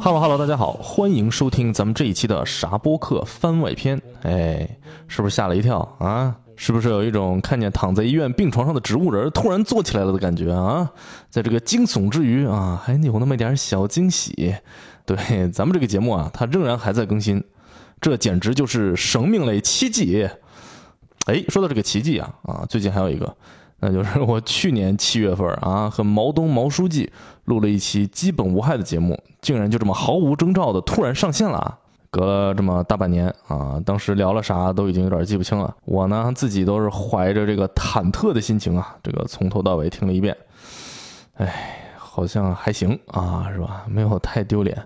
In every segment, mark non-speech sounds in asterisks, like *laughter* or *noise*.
Hello Hello，大家好，欢迎收听咱们这一期的啥播客番外篇。哎，是不是吓了一跳啊？是不是有一种看见躺在医院病床上的植物人突然坐起来了的感觉啊？在这个惊悚之余啊，还有那么一点小惊喜。对，咱们这个节目啊，它仍然还在更新，这简直就是生命类奇迹。哎，说到这个奇迹啊，啊，最近还有一个，那就是我去年七月份啊，和毛东毛书记录了一期基本无害的节目，竟然就这么毫无征兆的突然上线了啊！隔了这么大半年啊，当时聊了啥都已经有点记不清了。我呢自己都是怀着这个忐忑的心情啊，这个从头到尾听了一遍，哎，好像还行啊，是吧？没有太丢脸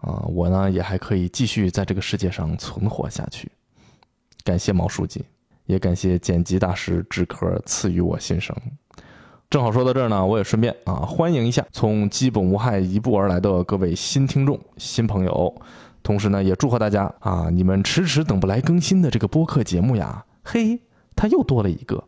啊，我呢也还可以继续在这个世界上存活下去。感谢毛书记，也感谢剪辑大师志科赐予我新生。正好说到这儿呢，我也顺便啊欢迎一下从基本无害一步而来的各位新听众、新朋友。同时呢，也祝贺大家啊！你们迟迟等不来更新的这个播客节目呀，嘿，它又多了一个。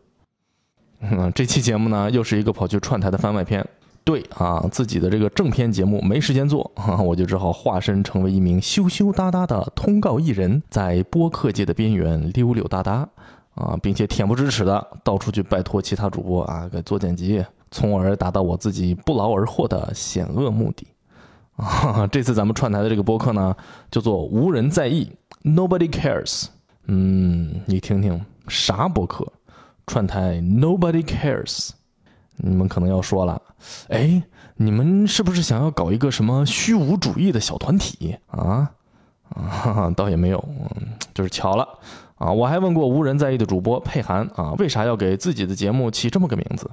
嗯，这期节目呢，又是一个跑去串台的番外篇。对啊，自己的这个正片节目没时间做，*laughs* 我就只好化身成为一名羞羞答答的通告艺人，在播客界的边缘溜溜达达啊，并且恬不知耻的到处去拜托其他主播啊给做剪辑，从而达到我自己不劳而获的险恶目的。*laughs* 啊，这次咱们串台的这个播客呢，叫做“无人在意 ”，Nobody cares。嗯，你听听啥播客？串台 Nobody cares。你们可能要说了，哎，你们是不是想要搞一个什么虚无主义的小团体啊？*laughs* 啊，倒也没有，就是巧了啊。我还问过无人在意的主播佩涵啊，为啥要给自己的节目起这么个名字？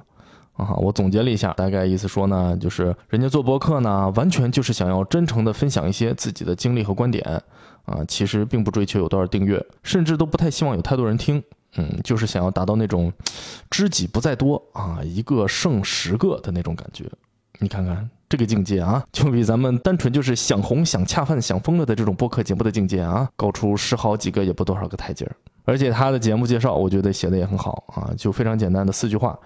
啊，我总结了一下，大概意思说呢，就是人家做博客呢，完全就是想要真诚的分享一些自己的经历和观点，啊，其实并不追求有多少订阅，甚至都不太希望有太多人听，嗯，就是想要达到那种知己不在多啊，一个胜十个的那种感觉。你看看这个境界啊，就比咱们单纯就是想红、想恰饭、想疯了的这种播客节目的境界啊，高出十好几个也不多少个台阶儿。而且他的节目介绍，我觉得写的也很好啊，就非常简单的四句话。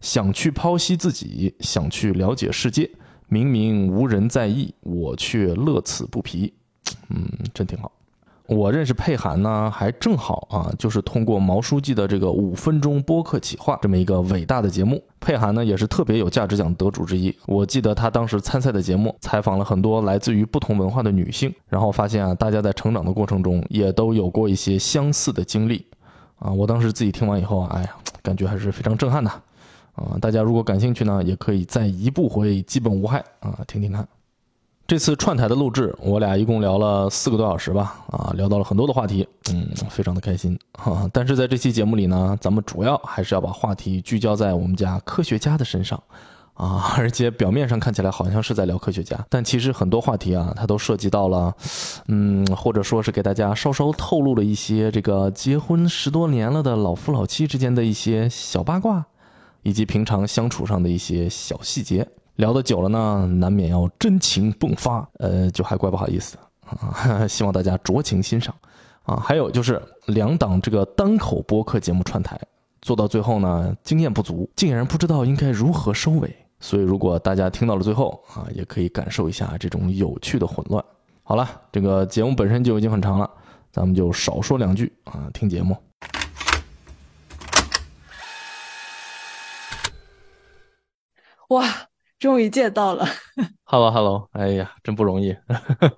想去剖析自己，想去了解世界，明明无人在意，我却乐此不疲。嗯，真挺好。我认识佩涵呢，还正好啊，就是通过毛书记的这个五分钟播客企划这么一个伟大的节目。佩涵呢，也是特别有价值奖得主之一。我记得他当时参赛的节目，采访了很多来自于不同文化的女性，然后发现啊，大家在成长的过程中也都有过一些相似的经历。啊，我当时自己听完以后啊，哎呀，感觉还是非常震撼的。啊，大家如果感兴趣呢，也可以再一步回基本无害啊，听听看。这次串台的录制，我俩一共聊了四个多小时吧，啊，聊到了很多的话题，嗯，非常的开心 *laughs* 哈。但是在这期节目里呢，咱们主要还是要把话题聚焦在我们家科学家的身上啊，*laughs* 而且表面上看起来好像是在聊科学家，但其实很多话题啊，它都涉及到了，嗯，或者说是给大家稍稍透露了一些这个结婚十多年了的老夫老妻之间的一些小八卦。以及平常相处上的一些小细节，聊得久了呢，难免要真情迸发，呃，就还怪不好意思啊。*laughs* 希望大家酌情欣赏啊。还有就是两档这个单口播客节目串台，做到最后呢，经验不足，竟然不知道应该如何收尾。所以如果大家听到了最后啊，也可以感受一下这种有趣的混乱。好了，这个节目本身就已经很长了，咱们就少说两句啊，听节目。哇，终于见到了！Hello，Hello，哎呀，真不容易。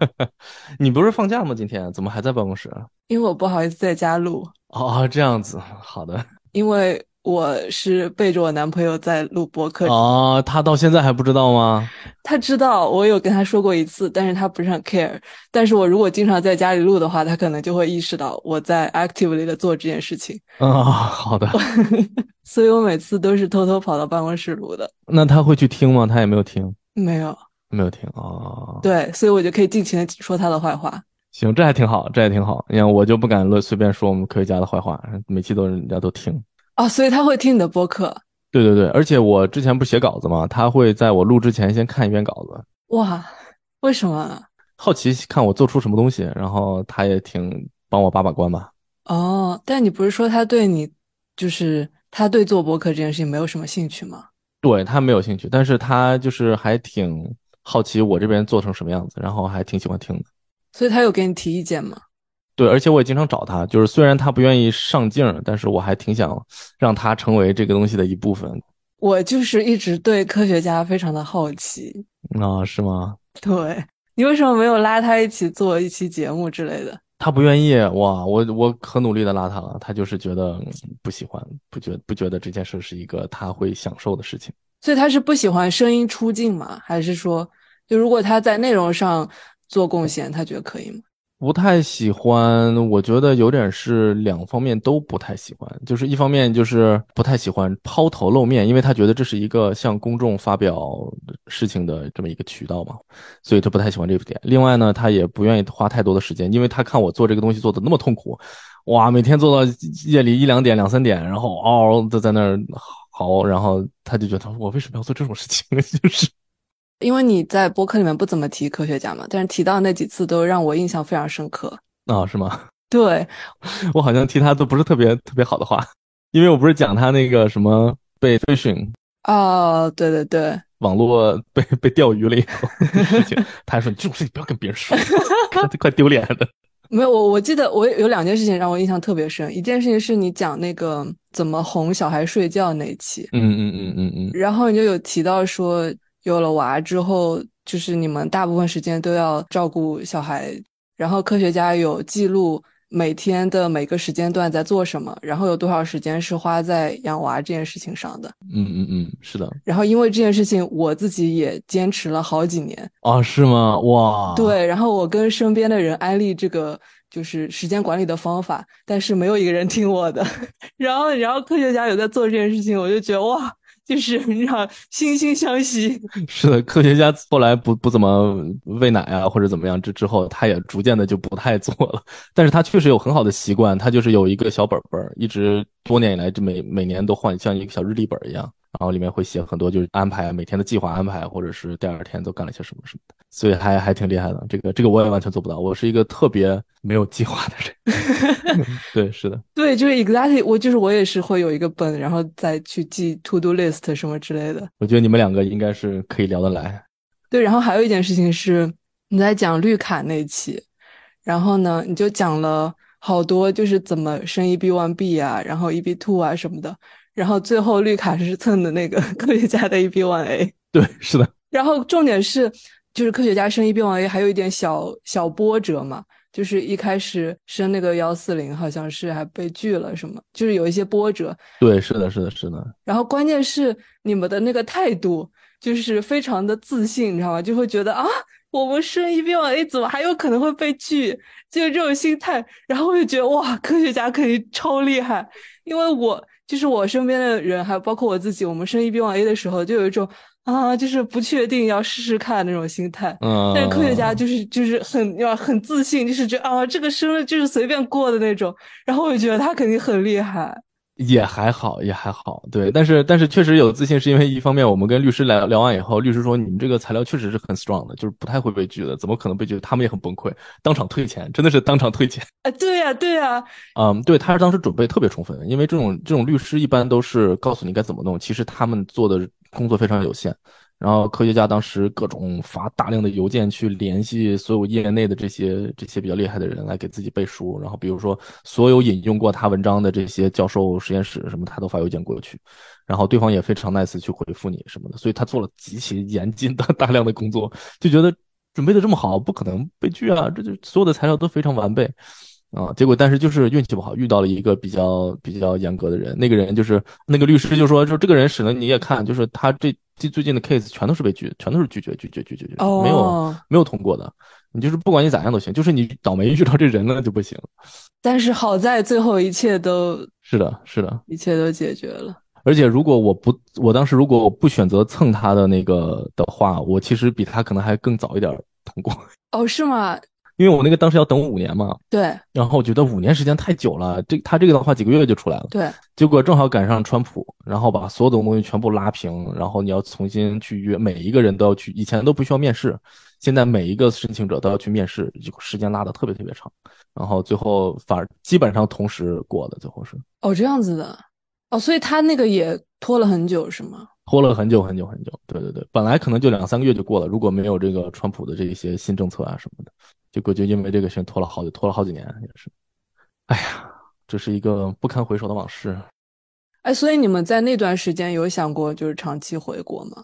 *laughs* 你不是放假吗？今天怎么还在办公室啊？因为我不好意思在家录。哦，这样子，好的。因为。我是背着我男朋友在录播客哦，他到现在还不知道吗？他知道，我有跟他说过一次，但是他不是很 care。但是我如果经常在家里录的话，他可能就会意识到我在 actively 的做这件事情。啊，好的。*laughs* 所以我每次都是偷偷跑到办公室录的。那他会去听吗？他也没有听，没有，没有听哦。对，所以我就可以尽情的说他的坏话。行，这还挺好，这还挺好。你看，我就不敢乱随便说我们科学家的坏话，每期都人家都听。哦，所以他会听你的播客。对对对，而且我之前不是写稿子吗？他会在我录之前先看一遍稿子。哇，为什么？好奇看我做出什么东西，然后他也挺帮我把把关吧。哦，但你不是说他对你，就是他对做播客这件事情没有什么兴趣吗？对他没有兴趣，但是他就是还挺好奇我这边做成什么样子，然后还挺喜欢听的。所以他有给你提意见吗？对，而且我也经常找他，就是虽然他不愿意上镜，但是我还挺想让他成为这个东西的一部分。我就是一直对科学家非常的好奇啊，是吗？*laughs* 对你为什么没有拉他一起做一期节目之类的？他不愿意哇，我我可努力的拉他了，他就是觉得不喜欢，不觉不觉得这件事是一个他会享受的事情。所以他是不喜欢声音出镜吗？还是说，就如果他在内容上做贡献，他觉得可以吗？不太喜欢，我觉得有点是两方面都不太喜欢。就是一方面就是不太喜欢抛头露面，因为他觉得这是一个向公众发表事情的这么一个渠道嘛，所以他不太喜欢这个点。另外呢，他也不愿意花太多的时间，因为他看我做这个东西做的那么痛苦，哇，每天做到夜里一两点、两三点，然后嗷嗷的在那儿嚎，然后他就觉得我为什么要做这种事情？*laughs* 就是。因为你在播客里面不怎么提科学家嘛，但是提到那几次都让我印象非常深刻啊，是吗？*laughs* 对，我好像提他都不是特别特别好的话，因为我不是讲他那个什么被 phishing 哦，对对对，网络被被钓鱼了以后事情，*laughs* 他还说你这种事情不要跟别人说，*laughs* 快丢脸的。没有，我我记得我有两件事情让我印象特别深，一件事情是你讲那个怎么哄小孩睡觉那一期，嗯嗯嗯嗯嗯，然后你就有提到说。有了娃之后，就是你们大部分时间都要照顾小孩，然后科学家有记录每天的每个时间段在做什么，然后有多少时间是花在养娃这件事情上的。嗯嗯嗯，是的。然后因为这件事情，我自己也坚持了好几年。啊，是吗？哇。对，然后我跟身边的人安利这个就是时间管理的方法，但是没有一个人听我的。*laughs* 然后，然后科学家有在做这件事情，我就觉得哇。就是你知道惺惺相惜。*laughs* 是的，科学家后来不不怎么喂奶啊，或者怎么样之之后，他也逐渐的就不太做了。但是他确实有很好的习惯，他就是有一个小本本，一直多年以来就每每年都换，像一个小日历本一样。然后里面会写很多，就是安排每天的计划安排，或者是第二天都干了些什么什么的，所以还还挺厉害的。这个这个我也完全做不到，我是一个特别没有计划的人。*laughs* 对，是的，对，就是 exactly，我就是我也是会有一个本，然后再去记 to do list 什么之类的。我觉得你们两个应该是可以聊得来。对，然后还有一件事情是你在讲绿卡那期，然后呢你就讲了好多，就是怎么升 EB one B 啊，然后 EB two 啊什么的。然后最后绿卡是蹭的那个 *laughs* 科学家的 EB1A，对，是的。然后重点是，就是科学家升 EB1A 还有一点小小波折嘛，就是一开始升那个幺四零好像是还被拒了什么，就是有一些波折。对，是的，是的，是的。然后关键是你们的那个态度就是非常的自信，你知道吗？就会觉得啊，我们升 EB1A 怎么还有可能会被拒？就是这种心态。然后我就觉得哇，科学家肯定超厉害，因为我。就是我身边的人，还有包括我自己，我们升 EB 往 A 的时候，就有一种啊，就是不确定要试试看那种心态。嗯。但是科学家就是就是很要很自信，就是觉得啊，这个升了就是随便过的那种。然后我就觉得他肯定很厉害。也还好，也还好，对，但是但是确实有自信，是因为一方面我们跟律师聊聊完以后，律师说你们这个材料确实是很 strong 的，就是不太会被拒的，怎么可能被拒？他们也很崩溃，当场退钱，真的是当场退钱。啊，对呀，对呀，嗯，对，他是当时准备特别充分，因为这种这种律师一般都是告诉你该怎么弄，其实他们做的工作非常有限。然后科学家当时各种发大量的邮件去联系所有业内的这些这些比较厉害的人来给自己背书，然后比如说所有引用过他文章的这些教授实验室什么，他都发邮件过去，然后对方也非常 nice 去回复你什么的，所以他做了极其严谨的 *laughs* 大量的工作，就觉得准备的这么好，不可能被拒啊，这就所有的材料都非常完备。啊，结果但是就是运气不好，遇到了一个比较比较严格的人。那个人就是那个律师就说，就这个人使得你也看，就是他这最最近的 case 全都是被拒，全都是拒绝拒绝拒绝拒绝，没有没有通过的。你就是不管你咋样都行，就是你倒霉遇到这人了就不行。但是好在最后一切都是的，是的，一切都解决了。而且如果我不，我当时如果我不选择蹭他的那个的话，我其实比他可能还更早一点通过。哦，是吗？因为我那个当时要等五年嘛，对。然后我觉得五年时间太久了，这他这个的话几个月就出来了，对，结果正好赶上川普，然后把所有的东西全部拉平，然后你要重新去约，每一个人都要去，以前都不需要面试，现在每一个申请者都要去面试，就时间拉的特别特别长，然后最后反而基本上同时过的，最后是哦这样子的，哦，所以他那个也拖了很久是吗？拖了很久很久很久，对对对，本来可能就两三个月就过了，如果没有这个川普的这一些新政策啊什么的，结果就因为这个事情拖了好久，拖了好几年也是，哎呀，这是一个不堪回首的往事。哎，所以你们在那段时间有想过就是长期回国吗？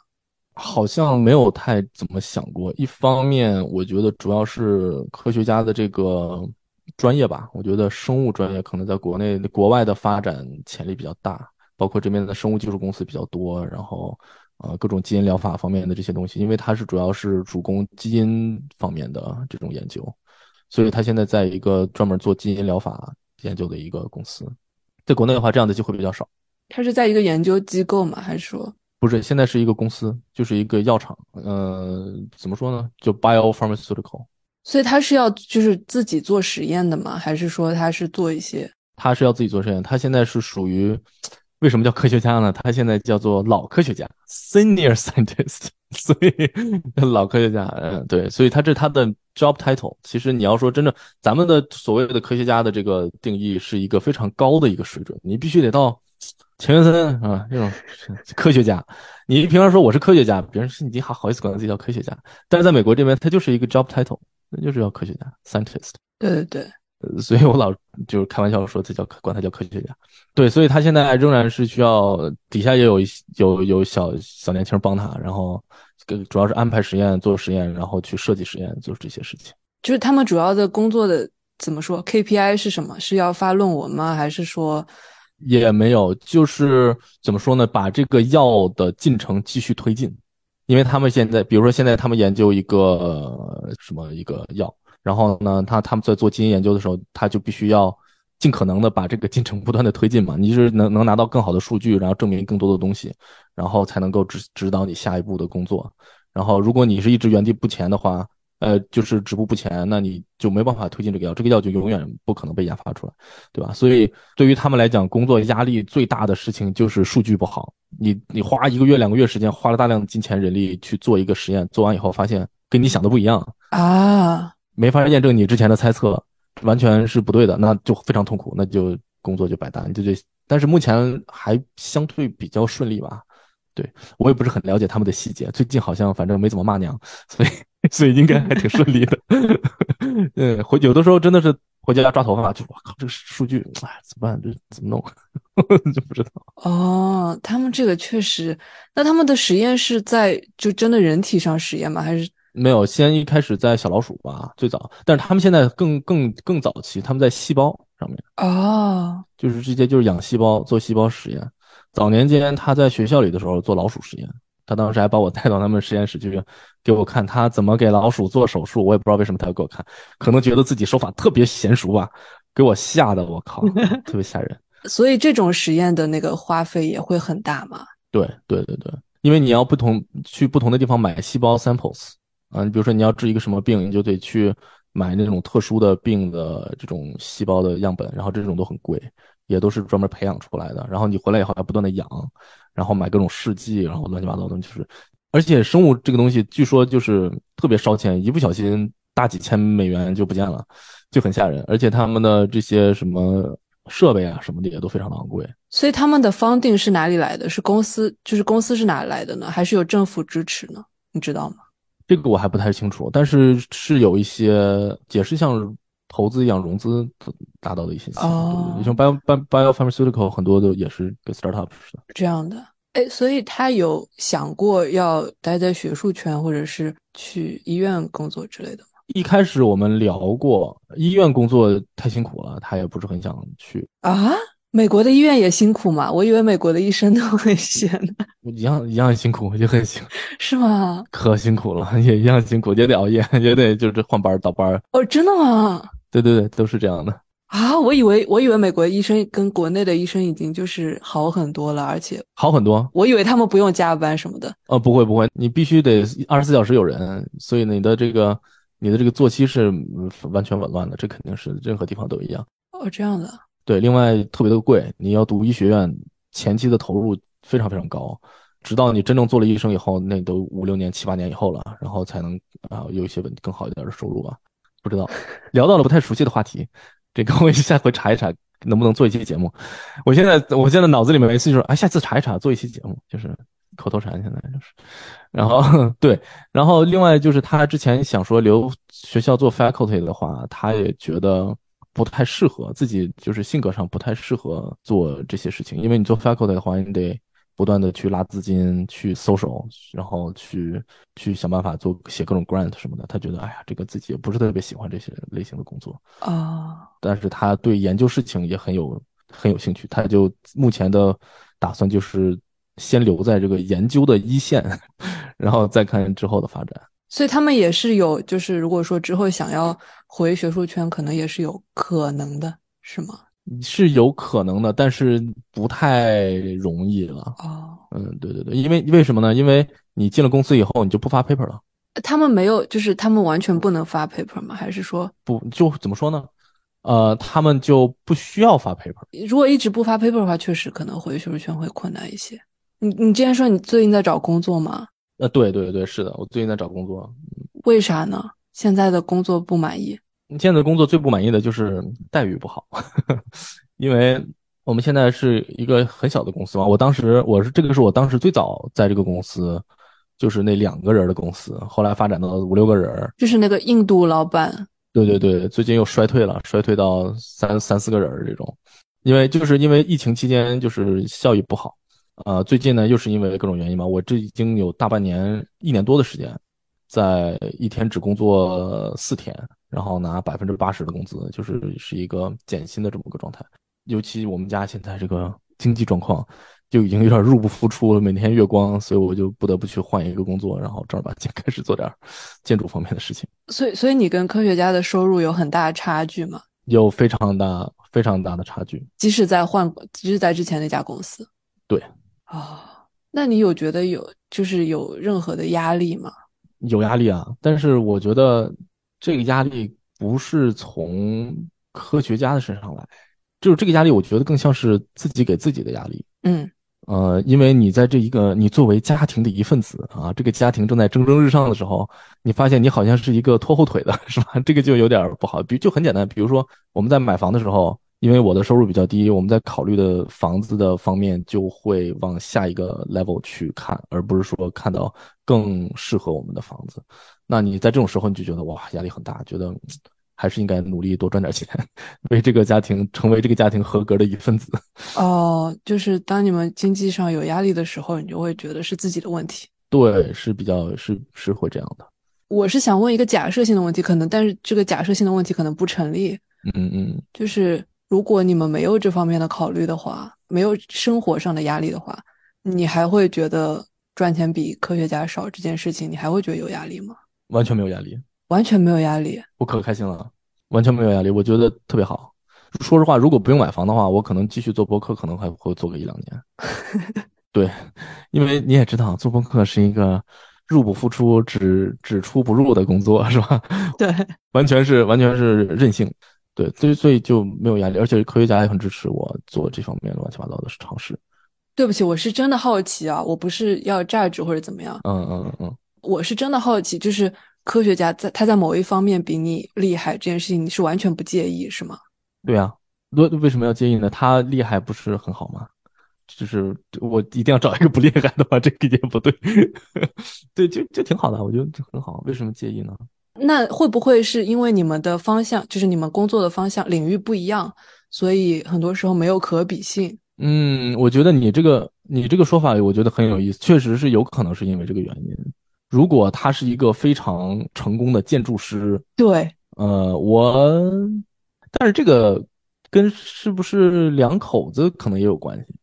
好像没有太怎么想过。一方面，我觉得主要是科学家的这个专业吧，我觉得生物专业可能在国内、国外的发展潜力比较大，包括这边的生物技术公司比较多，然后呃各种基因疗法方面的这些东西，因为它是主要是主攻基因方面的这种研究，所以他现在在一个专门做基因疗法研究的一个公司。在国内的话，这样的机会比较少。他是在一个研究机构吗？还是说不是，现在是一个公司，就是一个药厂。呃，怎么说呢？就 biopharmaceutical，所以他是要就是自己做实验的吗？还是说他是做一些他是要自己做实验。他现在是属于为什么叫科学家呢？他现在叫做老科学家 （senior scientist），*laughs* 所以老科学家。嗯，对，所以他这他的 job title。其实你要说真正咱们的所谓的科学家的这个定义是一个非常高的一个水准，你必须得到。钱学森啊，这种科学家，*laughs* 你平常说我是科学家，别人是你还好意思管自己叫科学家，但是在美国这边，他就是一个 job title，那就是叫科学家 scientist。对对对，所以我老就是开玩笑说他叫管他叫科学家。对，所以他现在仍然是需要底下也有一有有小小年轻帮他，然后主要是安排实验、做实验，然后去设计实验，做这些事情。就是他们主要的工作的怎么说 KPI 是什么？是要发论文吗？还是说？也没有，就是怎么说呢？把这个药的进程继续推进，因为他们现在，比如说现在他们研究一个什么一个药，然后呢，他他们在做基因研究的时候，他就必须要尽可能的把这个进程 *laughs* 不断的推进嘛。你就是能能拿到更好的数据，然后证明更多的东西，然后才能够指指导你下一步的工作。然后如果你是一直原地不前的话，呃，就是止步不前，那你就没办法推进这个药，这个药就永远不可能被研发出来，对吧？所以对于他们来讲，工作压力最大的事情就是数据不好。你你花一个月、两个月时间，花了大量的金钱、人力去做一个实验，做完以后发现跟你想的不一样啊，没法验证你之前的猜测，完全是不对的，那就非常痛苦，那就工作就白搭，就就。但是目前还相对比较顺利吧。对我也不是很了解他们的细节，最近好像反正没怎么骂娘，*laughs* 所以。*laughs* 所以应该还挺顺利的，*laughs* 嗯，回有的时候真的是回家抓头发，就我靠，这个数据，哎，怎么办？这怎么弄？就不知道。哦，他们这个确实，那他们的实验是在就真的人体上实验吗？还是没有？先一开始在小老鼠吧，最早，但是他们现在更更更早期，他们在细胞上面。哦，就是直接就是养细胞做细胞实验。早年间他在学校里的时候做老鼠实验。他当时还把我带到他们实验室去，给我看他怎么给老鼠做手术。我也不知道为什么他要给我看，可能觉得自己手法特别娴熟吧，给我吓得我靠，*laughs* 特别吓人。所以这种实验的那个花费也会很大吗？对对对对，因为你要不同去不同的地方买细胞 samples 啊，你比如说你要治一个什么病，你就得去买那种特殊的病的这种细胞的样本，然后这种都很贵，也都是专门培养出来的。然后你回来以后要不断的养。然后买各种试剂，然后乱七八糟的，就是，而且生物这个东西据说就是特别烧钱，一不小心大几千美元就不见了，就很吓人。而且他们的这些什么设备啊什么的也都非常的昂贵。所以他们的方定是哪里来的？是公司，就是公司是哪来的呢？还是有政府支持呢？你知道吗？这个我还不太清楚，但是是有一些也是像投资一样融资达到的一些钱，你像 bio bio bio pharmaceutical 很多都也是跟 startup 似的。这样的，哎，所以他有想过要待在学术圈，或者是去医院工作之类的吗？一开始我们聊过，医院工作太辛苦了，他也不是很想去啊。美国的医院也辛苦嘛？我以为美国的医生都很闲的。一样一样辛苦，也很辛苦，是吗？可辛苦了，也一样辛苦，也得熬夜，*laughs* 也得就是换班倒班。哦，真的吗？对对对，都是这样的。啊，我以为我以为美国医生跟国内的医生已经就是好很多了，而且好很多。我以为他们不用加班什么的。呃，不会不会，你必须得二十四小时有人，所以你的这个你的这个作息是嗯完全紊乱的，这肯定是任何地方都一样。哦，这样的，对，另外特别的贵，你要读医学院，前期的投入非常非常高，直到你真正做了医生以后，那都五六年、七八年以后了，然后才能啊有一些稳更好一点的收入吧。不知道，*laughs* 聊到了不太熟悉的话题，这个我下回查一查，能不能做一期节目。我现在我现在脑子里面每次就是，哎，下次查一查，做一期节目，就是口头禅，现在就是。然后 *laughs* 对，然后另外就是他之前想说留学校做 faculty 的话，他也觉得不太适合自己，就是性格上不太适合做这些事情，因为你做 faculty 的话，你得不断的去拉资金，去搜手，然后去去想办法做写各种 grant 什么的。他觉得，哎呀，这个自己也不是特别喜欢这些类型的工作。哦，但是他对研究事情也很有很有兴趣，他就目前的打算就是先留在这个研究的一线，*laughs* 然后再看之后的发展。所以他们也是有，就是如果说之后想要回学术圈，可能也是有可能的，是吗？是有可能的，但是不太容易了。哦，嗯，对对对，因为为什么呢？因为你进了公司以后，你就不发 paper 了，他们没有，就是他们完全不能发 paper 吗？还是说，不就怎么说呢？呃，他们就不需要发 paper。如果一直不发 paper 的话，确实可能回学术圈会困难一些。你你之前说你最近在找工作吗？呃，对对对，是的，我最近在找工作。为啥呢？现在的工作不满意？你现在的工作最不满意的就是待遇不好，*laughs* 因为我们现在是一个很小的公司嘛。我当时我是这个是我当时最早在这个公司，就是那两个人的公司，后来发展到五六个人。就是那个印度老板。对对对，最近又衰退了，衰退到三三四个人这种，因为就是因为疫情期间就是效益不好，呃，最近呢又是因为各种原因嘛，我这已经有大半年一年多的时间，在一天只工作四天。然后拿百分之八十的工资，就是是一个减薪的这么个状态。尤其我们家现在这个经济状况就已经有点入不敷出了，每天月光，所以我就不得不去换一个工作，然后正儿八经开始做点建筑方面的事情。所以，所以你跟科学家的收入有很大的差距吗？有非常大、非常大的差距。即使在换，即使在之前那家公司。对。啊，那你有觉得有就是有任何的压力吗？有压力啊，但是我觉得。这个压力不是从科学家的身上来，就是这个压力，我觉得更像是自己给自己的压力。嗯，呃，因为你在这一个你作为家庭的一份子啊，这个家庭正在蒸蒸日上的时候，你发现你好像是一个拖后腿的，*laughs* 是吧？这个就有点不好。比就很简单，比如说我们在买房的时候，因为我的收入比较低，我们在考虑的房子的方面就会往下一个 level 去看，而不是说看到更适合我们的房子。那你在这种时候，你就觉得哇，压力很大，觉得还是应该努力多赚点钱，为这个家庭成为这个家庭合格的一份子。哦，就是当你们经济上有压力的时候，你就会觉得是自己的问题。对，是比较是是会这样的。我是想问一个假设性的问题，可能但是这个假设性的问题可能不成立。嗯嗯，就是如果你们没有这方面的考虑的话，没有生活上的压力的话，你还会觉得赚钱比科学家少这件事情，你还会觉得有压力吗？完全没有压力，完全没有压力，我可开心了，完全没有压力，我觉得特别好。说实话，如果不用买房的话，我可能继续做博客，可能还会做个一两年。*laughs* 对，因为你也知道，做博客是一个入不敷出、只只出不入的工作，是吧？对，完全是完全是任性。对，所以所以就没有压力，而且科学家也很支持我做这方面乱七八糟的尝试。对不起，我是真的好奇啊，我不是要榨汁或者怎么样。嗯嗯嗯。我是真的好奇，就是科学家在他在某一方面比你厉害这件事情，你是完全不介意是吗？对啊，为为什么要介意呢？他厉害不是很好吗？就是我一定要找一个不厉害的话，这个也不对。*laughs* 对，就就挺好的，我觉得很好。为什么介意呢？那会不会是因为你们的方向，就是你们工作的方向领域不一样，所以很多时候没有可比性？嗯，我觉得你这个你这个说法，我觉得很有意思，确实是有可能是因为这个原因。如果他是一个非常成功的建筑师，对，呃，我，但是这个跟是不是两口子可能也有关系。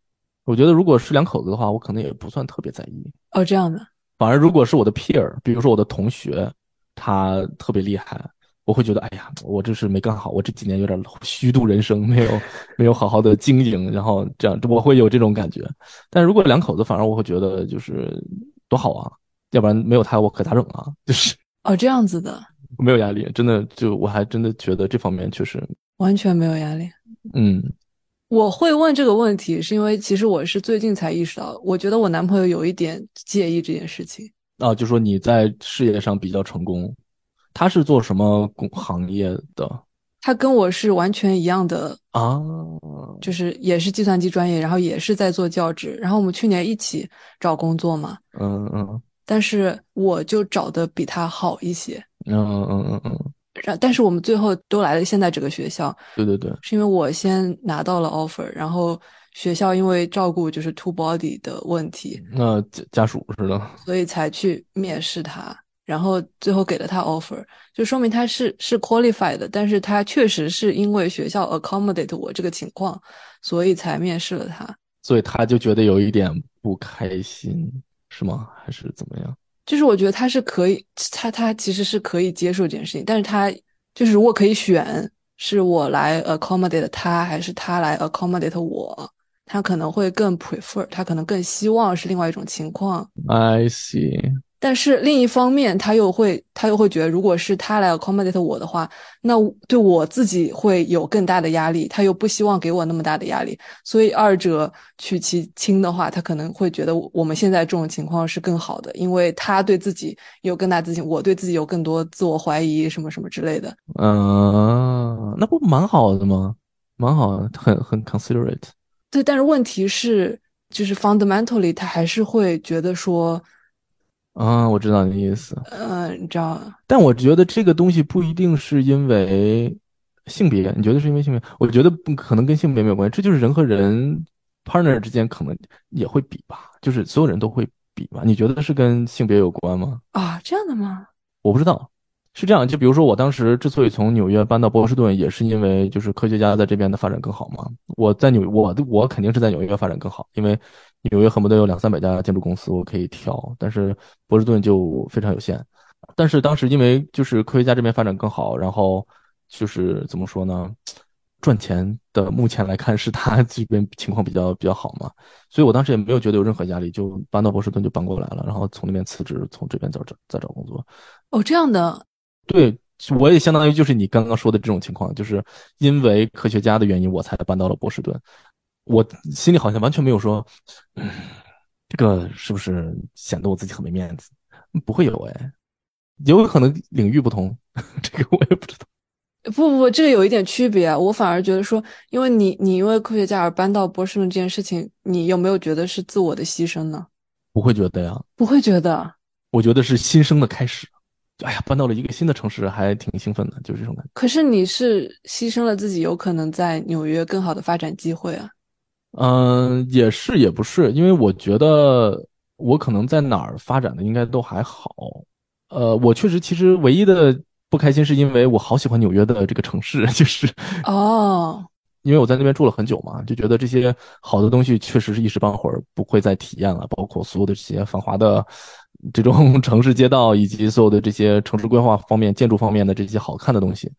我觉得如果是两口子的话，我可能也不算特别在意。哦，这样的。反而如果是我的 peer，比如说我的同学，他特别厉害，我会觉得，哎呀，我这是没干好，我这几年有点 *laughs* 虚度人生，没有 *laughs* 没有好好的经营，然后这样我会有这种感觉。但如果两口子，反而我会觉得就是多好啊。要不然没有他，我可咋整啊？*laughs* 就是哦，这样子的。没有压力，真的就我还真的觉得这方面确实，完全没有压力。嗯我会问这个问题，是因为其实我是最近才意识到，我觉得我男朋友有一点介意这件事情。啊，就说你在事业上比较成功，他是做什么工行业的？他跟我是完全一样的，啊？就是也是计算机专业，然后也是在做教职，然后我们去年一起找工作嘛，嗯嗯。但是我就找的比他好一些，嗯嗯嗯嗯嗯，然但是我们最后都来了现在这个学校，对对对，是因为我先拿到了 offer，然后学校因为照顾就是 two body 的问题，那家家属似的，所以才去面试他，然后最后给了他 offer，就说明他是是 qualified 的，但是他确实是因为学校 accommodate 我这个情况，所以才面试了他。所以他就觉得有一点不开心，是吗？还是怎么样？就是我觉得他是可以，他他其实是可以接受这件事情，但是他就是如果可以选，是我来 accommodate 他，还是他来 accommodate 我，他可能会更 prefer，他可能更希望是另外一种情况。I see，但是另一方面，他又会他又会觉得，如果是他来 accommodate 我的话，那对我自己会有更大的压力，他又不希望给我那么大的压力，所以二者取其轻的话，他可能会觉得我们现在这种情况是更好的，因为他对自己有更大自信，我对自己有更多自我怀疑，什么什么之类的。嗯，那不蛮好的吗？蛮好，很很 considerate。对，但是问题是，就是 fundamentally 他还是会觉得说，啊，我知道你的意思，嗯、你知道，但我觉得这个东西不一定是因为性别，你觉得是因为性别？我觉得不可能跟性别没有关系，这就是人和人 partner 之间可能也会比吧，就是所有人都会比吧？你觉得是跟性别有关吗？啊，这样的吗？我不知道，是这样。就比如说，我当时之所以从纽约搬到波士顿，也是因为就是科学家在这边的发展更好嘛。我在纽，我我肯定是在纽约发展更好，因为纽约恨不得有两三百家建筑公司我可以挑，但是波士顿就非常有限。但是当时因为就是科学家这边发展更好，然后就是怎么说呢？赚钱的目前来看是他这边情况比较比较好嘛，所以我当时也没有觉得有任何压力，就搬到波士顿就搬过来了，然后从那边辞职，从这边再找再找工作。哦，这样的，对，我也相当于就是你刚刚说的这种情况，就是因为科学家的原因，我才搬到了波士顿。我心里好像完全没有说，嗯，这个是不是显得我自己很没面子？不会有哎，有可能领域不同，这个我也不知道。*laughs* 不不不，这个有一点区别啊。我反而觉得说，因为你你因为科学家而搬到波士顿这件事情，你有没有觉得是自我的牺牲呢？不会觉得呀，不会觉得，我觉得是新生的开始。哎呀，搬到了一个新的城市，还挺兴奋的，就是这种感觉。可是你是牺牲了自己有可能在纽约更好的发展机会啊。嗯，也是也不是，因为我觉得我可能在哪儿发展的应该都还好。呃，我确实其实唯一的不开心是因为我好喜欢纽约的这个城市，*laughs* 就是哦，*laughs* 因为我在那边住了很久嘛，就觉得这些好的东西确实是一时半会儿不会再体验了，包括所有的这些繁华的这种 *laughs* 城市街道，以及所有的这些城市规划方面、建筑方面的这些好看的东西。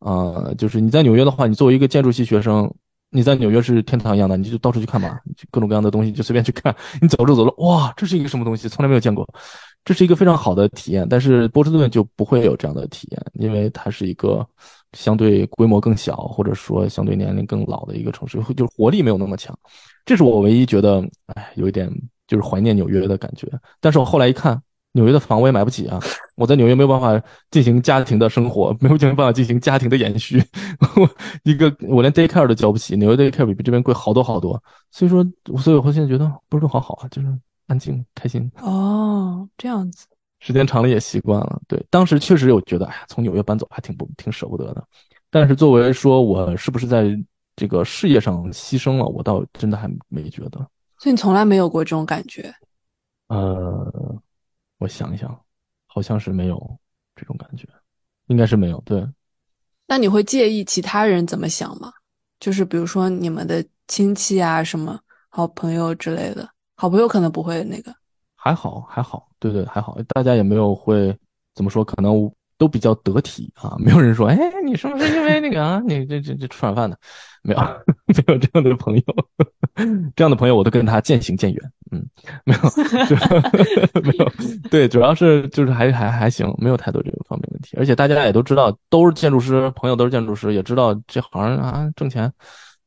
呃，就是你在纽约的话，你作为一个建筑系学生，你在纽约是天堂一样的，你就到处去看吧，各种各样的东西就随便去看。你走着走着，哇，这是一个什么东西？从来没有见过，这是一个非常好的体验。但是波士顿就不会有这样的体验，因为它是一个相对规模更小，或者说相对年龄更老的一个城市，就是活力没有那么强。这是我唯一觉得，哎，有一点就是怀念纽约的感觉。但是我后来一看，纽约的房我也买不起啊，我在纽约没有办法进行家庭的生活，没有办法进行家庭的延续。我一个我连 daycare 都交不起，纽约 daycare 比这边贵好多好多。所以说，所以我现在觉得波士顿好好啊，就是安静开心。哦，这样子。时间长了也习惯了。对，当时确实有觉得，哎呀，从纽约搬走还挺不挺舍不得的。但是作为说我是不是在这个事业上牺牲了，我倒真的还没觉得。所以你从来没有过这种感觉？呃，我想一想，好像是没有这种感觉，应该是没有。对，那你会介意其他人怎么想吗？就是比如说你们的亲戚啊，什么好朋友之类的。好朋友可能不会那个，还好还好，对对还好，大家也没有会怎么说，可能都比较得体啊，没有人说，哎，你是不是因为那个啊，你这这这吃软饭的，没有 *laughs* 没有这样的朋友，这样的朋友我都跟他渐行渐远。嗯，没有，就 *laughs* 没有，对，主要是就是还还还行，没有太多这个方面问题。而且大家也都知道，都是建筑师，朋友都是建筑师，也知道这行啊挣钱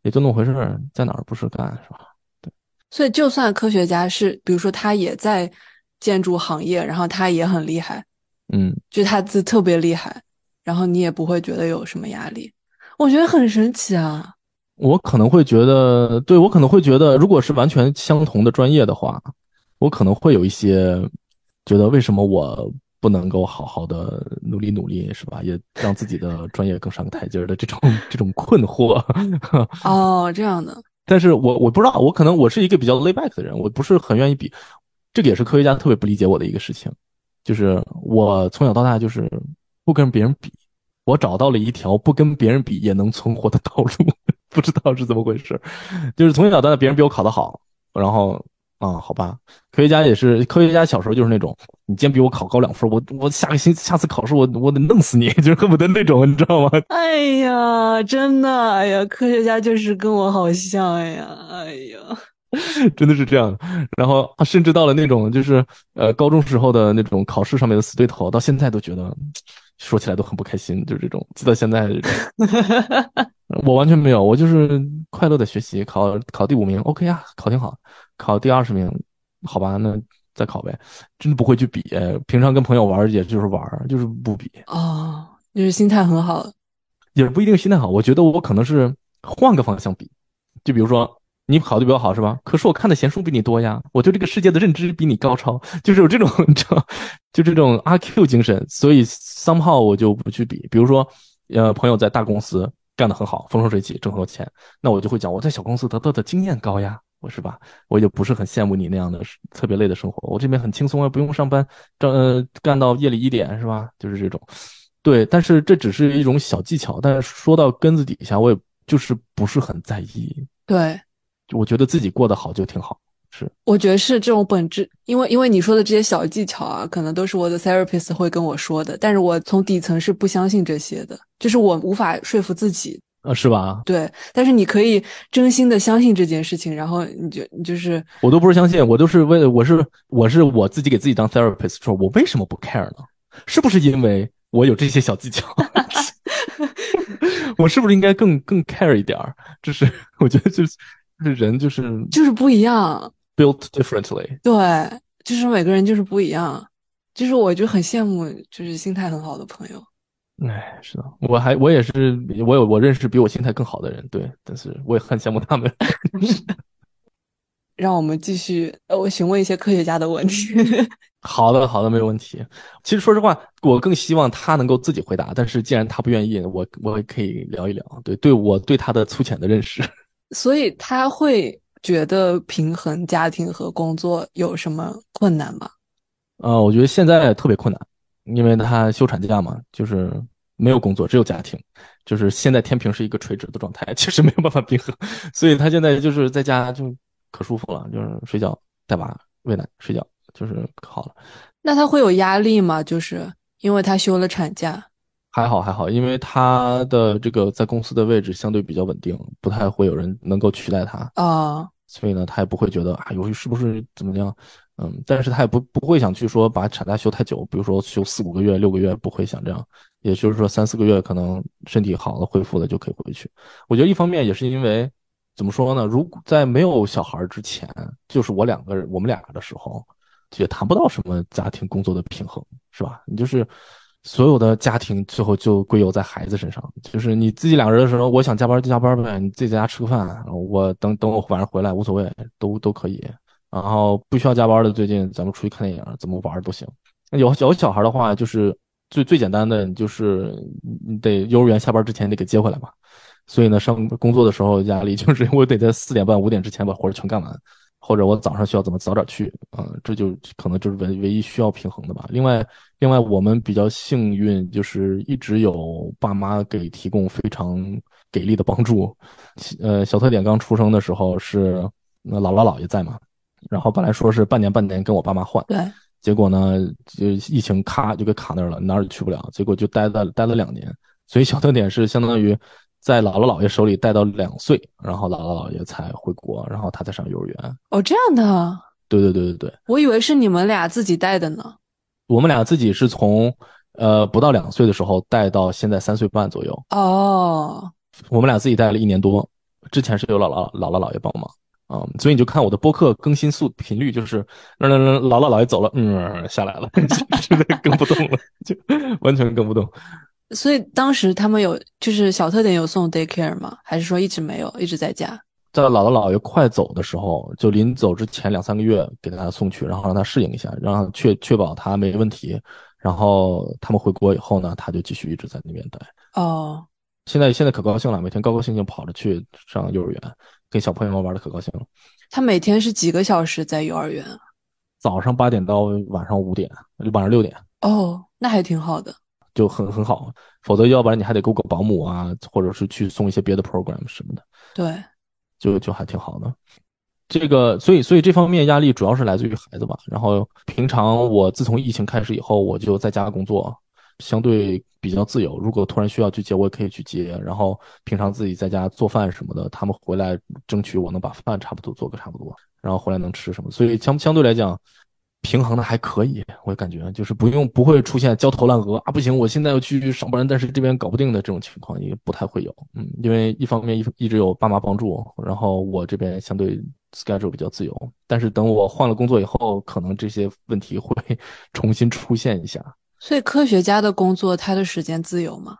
也就那么回事儿，在哪儿不是干是吧？对所以，就算科学家是，比如说他也在建筑行业，然后他也很厉害，嗯，就他字特别厉害，然后你也不会觉得有什么压力。我觉得很神奇啊。我可能会觉得，对我可能会觉得，如果是完全相同的专业的话，我可能会有一些觉得为什么我不能够好好的努力努力，是吧？也让自己的专业更上个台阶的这种 *laughs* 这种困惑。哦，这样的。但是我我不知道，我可能我是一个比较 lay back 的人，我不是很愿意比。这个也是科学家特别不理解我的一个事情，就是我从小到大就是不跟别人比，我找到了一条不跟别人比也能存活的道路。*laughs* 不知道是怎么回事，就是从小到大别人比我考得好，然后啊，好吧，科学家也是，科学家小时候就是那种，你今天比我考高两分，我我下个星下次考试我我得弄死你，*laughs* 就是恨不得那种，你知道吗？*laughs* 哎呀，真的，哎呀，科学家就是跟我好像呀，哎呀，*laughs* 真的是这样。然后甚至到了那种就是呃高中时候的那种考试上面的死对头，到现在都觉得说起来都很不开心，就是这种，记到现在。我完全没有，我就是快乐的学习，考考第五名，OK 啊，考挺好。考第二十名，好吧，那再考呗。真的不会去比，平常跟朋友玩，也就是玩，就是不比。哦，就是心态很好，也不一定心态好。我觉得我可能是换个方向比，就比如说你考的比较好，是吧？可是我看的闲书比你多呀，我对这个世界的认知比你高超，*laughs* 就是有这种，*laughs* 就这种阿 Q 精神。所以 somehow 我就不去比。比如说，呃，朋友在大公司。干得很好，风生水起，挣很多钱，那我就会讲我在小公司得到的经验高呀，我是吧？我就不是很羡慕你那样的特别累的生活，我这边很轻松啊，不用上班，挣呃干到夜里一点是吧？就是这种，对，但是这只是一种小技巧，但是说到根子底下，我也就是不是很在意，对，我觉得自己过得好就挺好。是，我觉得是这种本质，因为因为你说的这些小技巧啊，可能都是我的 therapist 会跟我说的，但是我从底层是不相信这些的，就是我无法说服自己，啊，是吧？对，但是你可以真心的相信这件事情，然后你就你就是，我都不是相信，我都是为了，我是我是我自己给自己当 therapist，说我为什么不 care 呢？是不是因为我有这些小技巧？*laughs* *laughs* 我是不是应该更更 care 一点儿？就是我觉得就是人就是就是不一样。Built differently，对，就是每个人就是不一样，就是我就很羡慕，就是心态很好的朋友。哎，是的，我还我也是，我有我认识比我心态更好的人，对，但是我也很羡慕他们。*laughs* 让我们继续，呃，我询问一些科学家的问题。*laughs* 好的，好的，没有问题。其实说实话，我更希望他能够自己回答，但是既然他不愿意，我我也可以聊一聊，对，对我对他的粗浅的认识。所以他会。觉得平衡家庭和工作有什么困难吗？呃，我觉得现在特别困难，因为他休产假嘛，就是没有工作，只有家庭，就是现在天平是一个垂直的状态，其实没有办法平衡，所以他现在就是在家就可舒服了，就是睡觉、带娃、喂奶、睡觉，就是可好了。那他会有压力吗？就是因为他休了产假。还好还好，因为他的这个在公司的位置相对比较稳定，不太会有人能够取代他啊，所以呢，他也不会觉得啊，有是不是怎么样？嗯，但是他也不不会想去说把产假休太久，比如说休四五个月、六个月，不会想这样。也就是说三四个月，可能身体好了、恢复了就可以回去。我觉得一方面也是因为怎么说呢？如果在没有小孩之前，就是我两个人我们俩的时候，也谈不到什么家庭工作的平衡，是吧？你就是。所有的家庭最后就归由在孩子身上，就是你自己两个人的时候，我想加班就加班呗，你自己在家吃个饭，我等等我晚上回来无所谓，都都可以。然后不需要加班的，最近咱们出去看电影，怎么玩都行。有有小孩的话，就是最最简单的，就是你得幼儿园下班之前得给接回来嘛。所以呢，上工作的时候压力就是我得在四点半五点之前把活全干完。或者我早上需要怎么早点去啊？这就可能就是唯唯一需要平衡的吧。另外，另外我们比较幸运，就是一直有爸妈给提供非常给力的帮助。呃，小特点刚出生的时候是那姥姥姥爷在嘛，然后本来说是半年半年跟我爸妈换，对，结果呢就疫情咔就给卡那儿了，哪儿也去不了，结果就待在待了两年。所以小特点是相当于。在姥姥姥爷手里带到两岁，然后姥姥姥爷才回国，然后他才上幼儿园。哦，这样的。对对对对对，我以为是你们俩自己带的呢。我们俩自己是从呃不到两岁的时候带到现在三岁半左右，哦，我们俩自己带了一年多，之前是有姥姥姥姥姥爷帮忙啊、所以你就看我的播客更新速频率就是，那那那姥姥姥爷走了，嗯下来了，现在更不动了，就完全更不动。所以当时他们有就是小特点有送 daycare 吗？还是说一直没有，一直在家？在姥姥姥爷快走的时候，就临走之前两三个月给他送去，然后让他适应一下，让确确保他没问题。然后他们回国以后呢，他就继续一直在那边待。哦，现在现在可高兴了，每天高高兴兴跑着去上幼儿园，跟小朋友们玩的可高兴了。他每天是几个小时在幼儿园啊？早上八点到晚上五点，晚上六点哦，那还挺好的。就很很好，否则要不然你还得雇个保姆啊，或者是去送一些别的 program 什么的，对，就就还挺好的。这个，所以所以这方面压力主要是来自于孩子吧。然后平常我自从疫情开始以后，我就在家工作，相对比较自由。如果突然需要去接，我也可以去接。然后平常自己在家做饭什么的，他们回来争取我能把饭差不多做个差不多，然后回来能吃什么。所以相相对来讲，平衡的还可以，我感觉就是不用不会出现焦头烂额啊，不行，我现在要去上班，但是这边搞不定的这种情况也不太会有。嗯，因为一方面一一直有爸妈帮助，然后我这边相对 schedule 比较自由。但是等我换了工作以后，可能这些问题会 *laughs* 重新出现一下。所以科学家的工作，他的时间自由吗？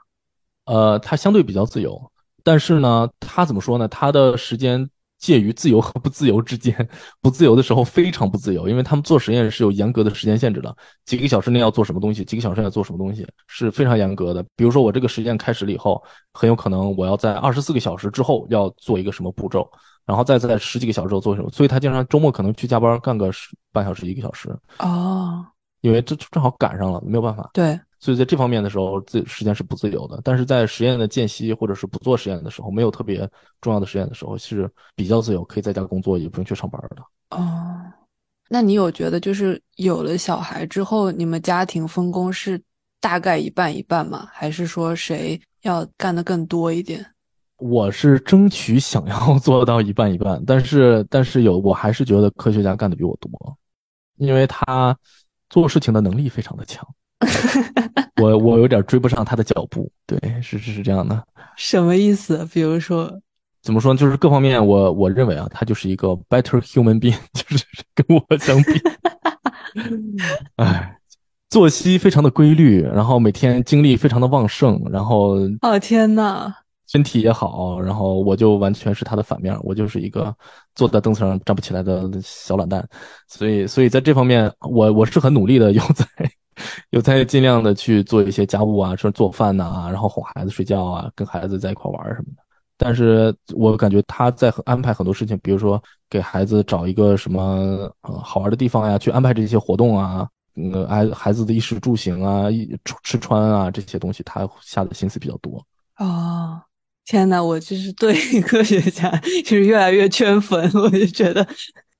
呃，他相对比较自由，但是呢，他怎么说呢？他的时间介于自由和不自由之间。不自由的时候非常不自由，因为他们做实验是有严格的时间限制的，几个小时内要做什么东西，几个小时内要做什么东西是非常严格的。比如说我这个实验开始了以后，很有可能我要在二十四个小时之后要做一个什么步骤，然后再在十几个小时之后做什么，所以他经常周末可能去加班干个十半小时一个小时，哦，因为这正好赶上了，没有办法。对，所以在这方面的时候，自时间是不自由的。但是在实验的间隙或者是不做实验的时候，没有特别重要的实验的时候，是比较自由，可以在家工作，也不用去上班的。哦，那你有觉得就是有了小孩之后，你们家庭分工是大概一半一半吗？还是说谁要干的更多一点？我是争取想要 *laughs* 做到一半一半，但是但是有我还是觉得科学家干的比我多，因为他做事情的能力非常的强，我我有点追不上他的脚步。对，是是是这样的。什么意思？比如说，怎么说呢？就是各方面我我认为啊，他就是一个 better human being，*laughs* 就是跟我相比，*laughs* 哎，作息非常的规律，然后每天精力非常的旺盛，然后哦天呐，身体也好，然后我就完全是他的反面，我就是一个坐在凳子上站不起来的小懒蛋，所以所以在这方面，我我是很努力的，有在有在尽量的去做一些家务啊，说做饭呐、然后哄孩子睡觉啊，跟孩子在一块玩什么的。但是我感觉他在安排很多事情，比如说给孩子找一个什么呃好玩的地方呀，去安排这些活动啊，嗯，孩孩子的衣食住行啊，吃穿啊这些东西，他下的心思比较多。哦，天呐，我就是对科学 *laughs* 家就是越来越圈粉，我就觉得，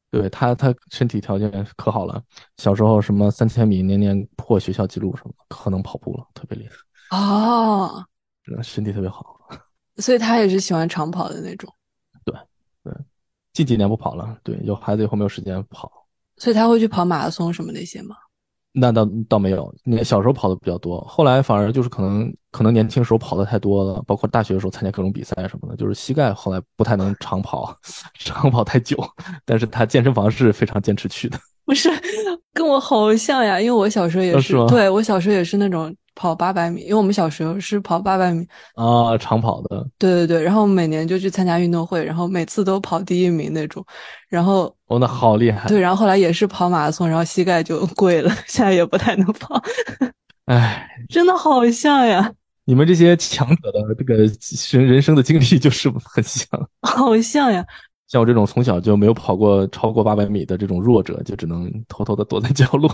对他，他身体条件可好了，小时候什么三千米年年破学校记录什么，可能跑步了，特别厉害，哦，身体特别好。所以他也是喜欢长跑的那种，对对近几年不跑了，对，有孩子以后没有时间跑。所以他会去跑马拉松什么那些吗？那倒倒没有，那小时候跑的比较多，后来反而就是可能可能年轻时候跑的太多了，包括大学的时候参加各种比赛什么的，就是膝盖后来不太能长跑，*laughs* 长跑太久。但是他健身房是非常坚持去的。不是，跟我好像呀，因为我小时候也是，哦是对我小时候也是那种跑八百米，因为我们小时候是跑八百米，啊，长跑的，对对对，然后每年就去参加运动会，然后每次都跑第一名那种，然后哦，那好厉害。对，然后后来也是跑马拉松，然后膝盖就跪了，*laughs* 现在也不太能跑，哎，真的好像呀，你们这些强者的这个人人生的经历就是 *laughs* 很像。好像呀，像我这种从小就没有跑过超过八百米的这种弱者，就只能偷偷的躲在角落。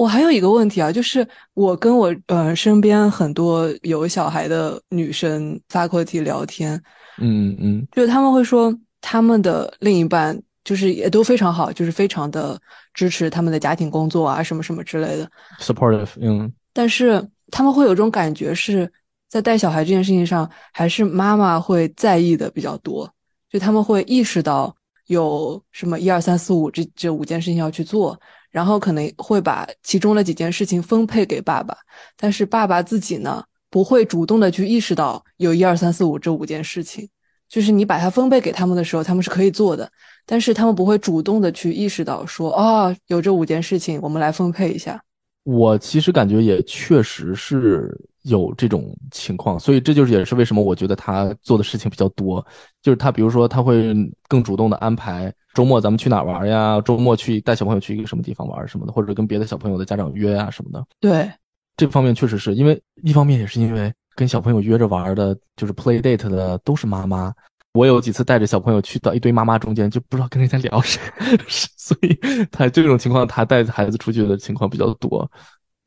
我还有一个问题啊，就是我跟我呃身边很多有小孩的女生 faculty 聊天，嗯嗯就是他们会说他们的另一半就是也都非常好，就是非常的支持他们的家庭工作啊，什么什么之类的。，supportive，嗯但是他们会有种感觉是在带小孩这件事情上，还是妈妈会在意的比较多，就他们会意识到有什么一二三四五这这五件事情要去做，然后可能会把其中的几件事情分配给爸爸，但是爸爸自己呢不会主动的去意识到有一二三四五这五件事情，就是你把它分配给他们的时候，他们是可以做的，但是他们不会主动的去意识到说哦有这五件事情，我们来分配一下。我其实感觉也确实是有这种情况，所以这就是也是为什么我觉得他做的事情比较多。就是他比如说他会更主动的安排周末咱们去哪玩呀，周末去带小朋友去一个什么地方玩什么的，或者跟别的小朋友的家长约啊什么的。对，这方面确实是因为一方面也是因为跟小朋友约着玩的，就是 play date 的都是妈妈。我有几次带着小朋友去到一堆妈妈中间，就不知道跟人家聊谁，*laughs* 所以他这种情况，他带孩子出去的情况比较多，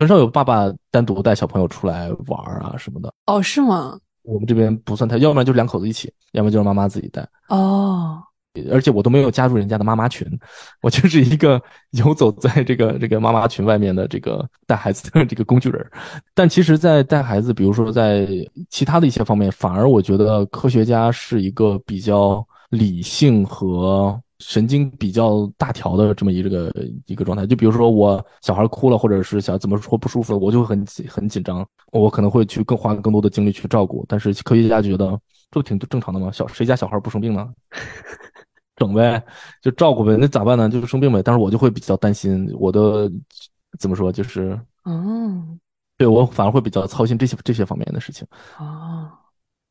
很少有爸爸单独带小朋友出来玩啊什么的。哦，是吗？我们这边不算太，要不然就是两口子一起，要么就是妈妈自己带。哦。而且我都没有加入人家的妈妈群，我就是一个游走在这个这个妈妈群外面的这个带孩子的这个工具人。但其实，在带孩子，比如说在其他的一些方面，反而我觉得科学家是一个比较理性和神经比较大条的这么一个一个状态。就比如说我小孩哭了，或者是想怎么说不舒服，我就会很很紧张，我可能会去更花更多的精力去照顾。但是科学家觉得这挺正常的嘛，小谁家小孩不生病呢？整呗，就照顾呗，那咋办呢？就是生病呗。但是我就会比较担心，我的怎么说，就是，哦，对我反而会比较操心这些这些方面的事情。哦，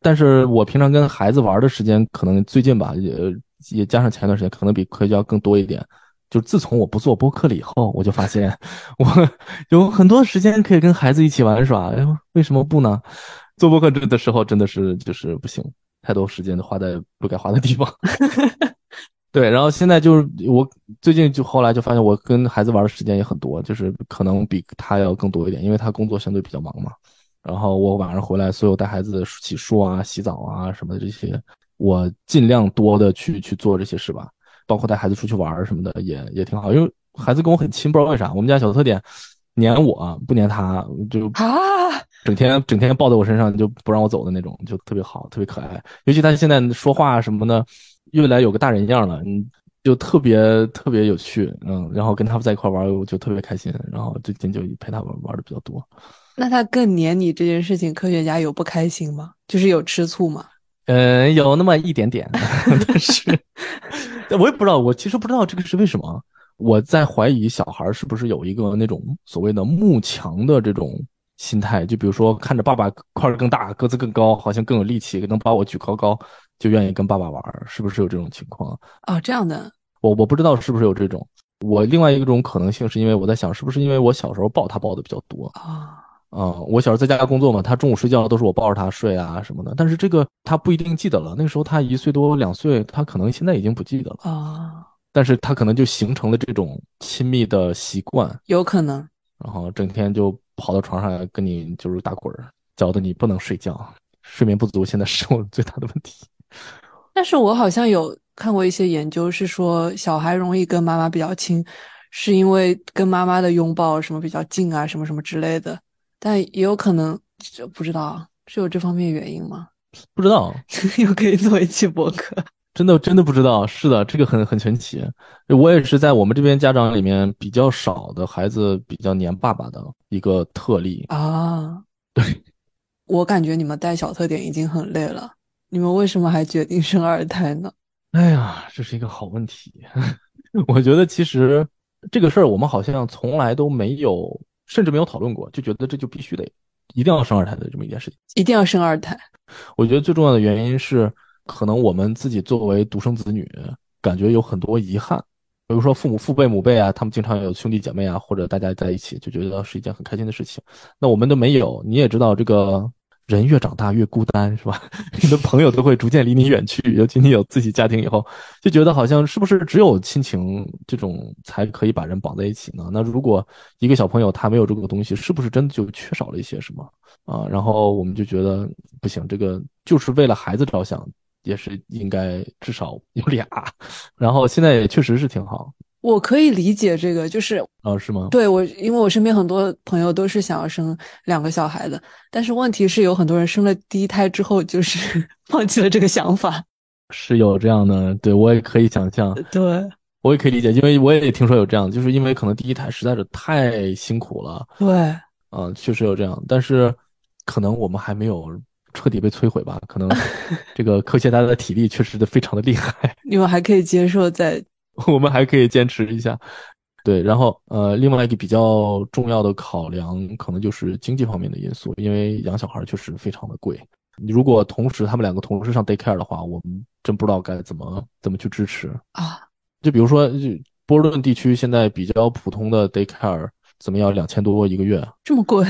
但是我平常跟孩子玩的时间，可能最近吧，也也加上前一段时间，可能比科学要更多一点。就自从我不做播客了以后，我就发现我有很多时间可以跟孩子一起玩耍。哎，为什么不呢？做播客这的时候真的是就是不行，太多时间都花在不该花的地方。*laughs* 对，然后现在就是我最近就后来就发现，我跟孩子玩的时间也很多，就是可能比他要更多一点，因为他工作相对比较忙嘛。然后我晚上回来，所有带孩子洗漱啊、洗澡啊什么的这些，我尽量多的去去做这些事吧。包括带孩子出去玩什么的，也也挺好，因为孩子跟我很亲，不知道为啥。我们家小特点，黏我不黏他，就啊，整天整天抱在我身上就不让我走的那种，就特别好，特别可爱。尤其他现在说话什么的。越来有个大人样了，嗯，就特别特别有趣，嗯，然后跟他们在一块玩，我就特别开心，然后最近就陪他玩玩的比较多。那他更黏你这件事情，科学家有不开心吗？就是有吃醋吗？嗯，有那么一点点，*laughs* 但是 *laughs* 我也不知道，我其实不知道这个是为什么。我在怀疑小孩是不是有一个那种所谓的慕强的这种心态，就比如说看着爸爸块儿更大，个子更高，好像更有力气，能把我举高高。就愿意跟爸爸玩，是不是有这种情况哦，这样的，我我不知道是不是有这种。我另外一种可能性是因为我在想，是不是因为我小时候抱他抱的比较多啊？啊，我小时候在家工作嘛，他中午睡觉都是我抱着他睡啊什么的。但是这个他不一定记得了，那个时候他一岁多两岁，他可能现在已经不记得了啊。但是他可能就形成了这种亲密的习惯，有可能。然后整天就跑到床上跟你就是打滚儿，搅得你不能睡觉，睡眠不足现在是我最大的问题。*laughs* 但是我好像有看过一些研究，是说小孩容易跟妈妈比较亲，是因为跟妈妈的拥抱什么比较近啊，什么什么之类的。但也有可能，不知道是有这方面原因吗？不知道，*laughs* 又可以做一期博客。真的真的不知道。是的，这个很很神奇。我也是在我们这边家长里面比较少的孩子比较黏爸爸的一个特例啊。*laughs* 对，*laughs* 我感觉你们带小特点已经很累了。你们为什么还决定生二胎呢？哎呀，这是一个好问题。我觉得其实这个事儿我们好像从来都没有，甚至没有讨论过，就觉得这就必须得一定要生二胎的这么一件事情。一定要生二胎。我觉得最重要的原因是，可能我们自己作为独生子女，感觉有很多遗憾。比如说父母父辈母辈啊，他们经常有兄弟姐妹啊，或者大家在一起，就觉得是一件很开心的事情。那我们都没有，你也知道这个。人越长大越孤单，是吧？*laughs* 你的朋友都会逐渐离你远去，尤其你有自己家庭以后，就觉得好像是不是只有亲情这种才可以把人绑在一起呢？那如果一个小朋友他没有这个东西，是不是真的就缺少了一些什么啊？然后我们就觉得不行，这个就是为了孩子着想，也是应该至少有俩。*laughs* 然后现在也确实是挺好。我可以理解这个，就是哦，是吗？对我，因为我身边很多朋友都是想要生两个小孩的，但是问题是有很多人生了第一胎之后，就是 *laughs* 放弃了这个想法。是有这样的，对我也可以想象，对我也可以理解，因为我也听说有这样，就是因为可能第一胎实在是太辛苦了，对，啊、确实有这样，但是可能我们还没有彻底被摧毁吧，可能 *laughs* 这个科学家的体力确实的非常的厉害，你们还可以接受在 *laughs* 我们还可以坚持一下。对，然后呃，另外一个比较重要的考量可能就是经济方面的因素，因为养小孩确实非常的贵。你如果同时他们两个同时上 daycare 的话，我们真不知道该怎么怎么去支持。啊，就比如说，就波士顿地区现在比较普通的 daycare 怎么要两千多一个月，这么贵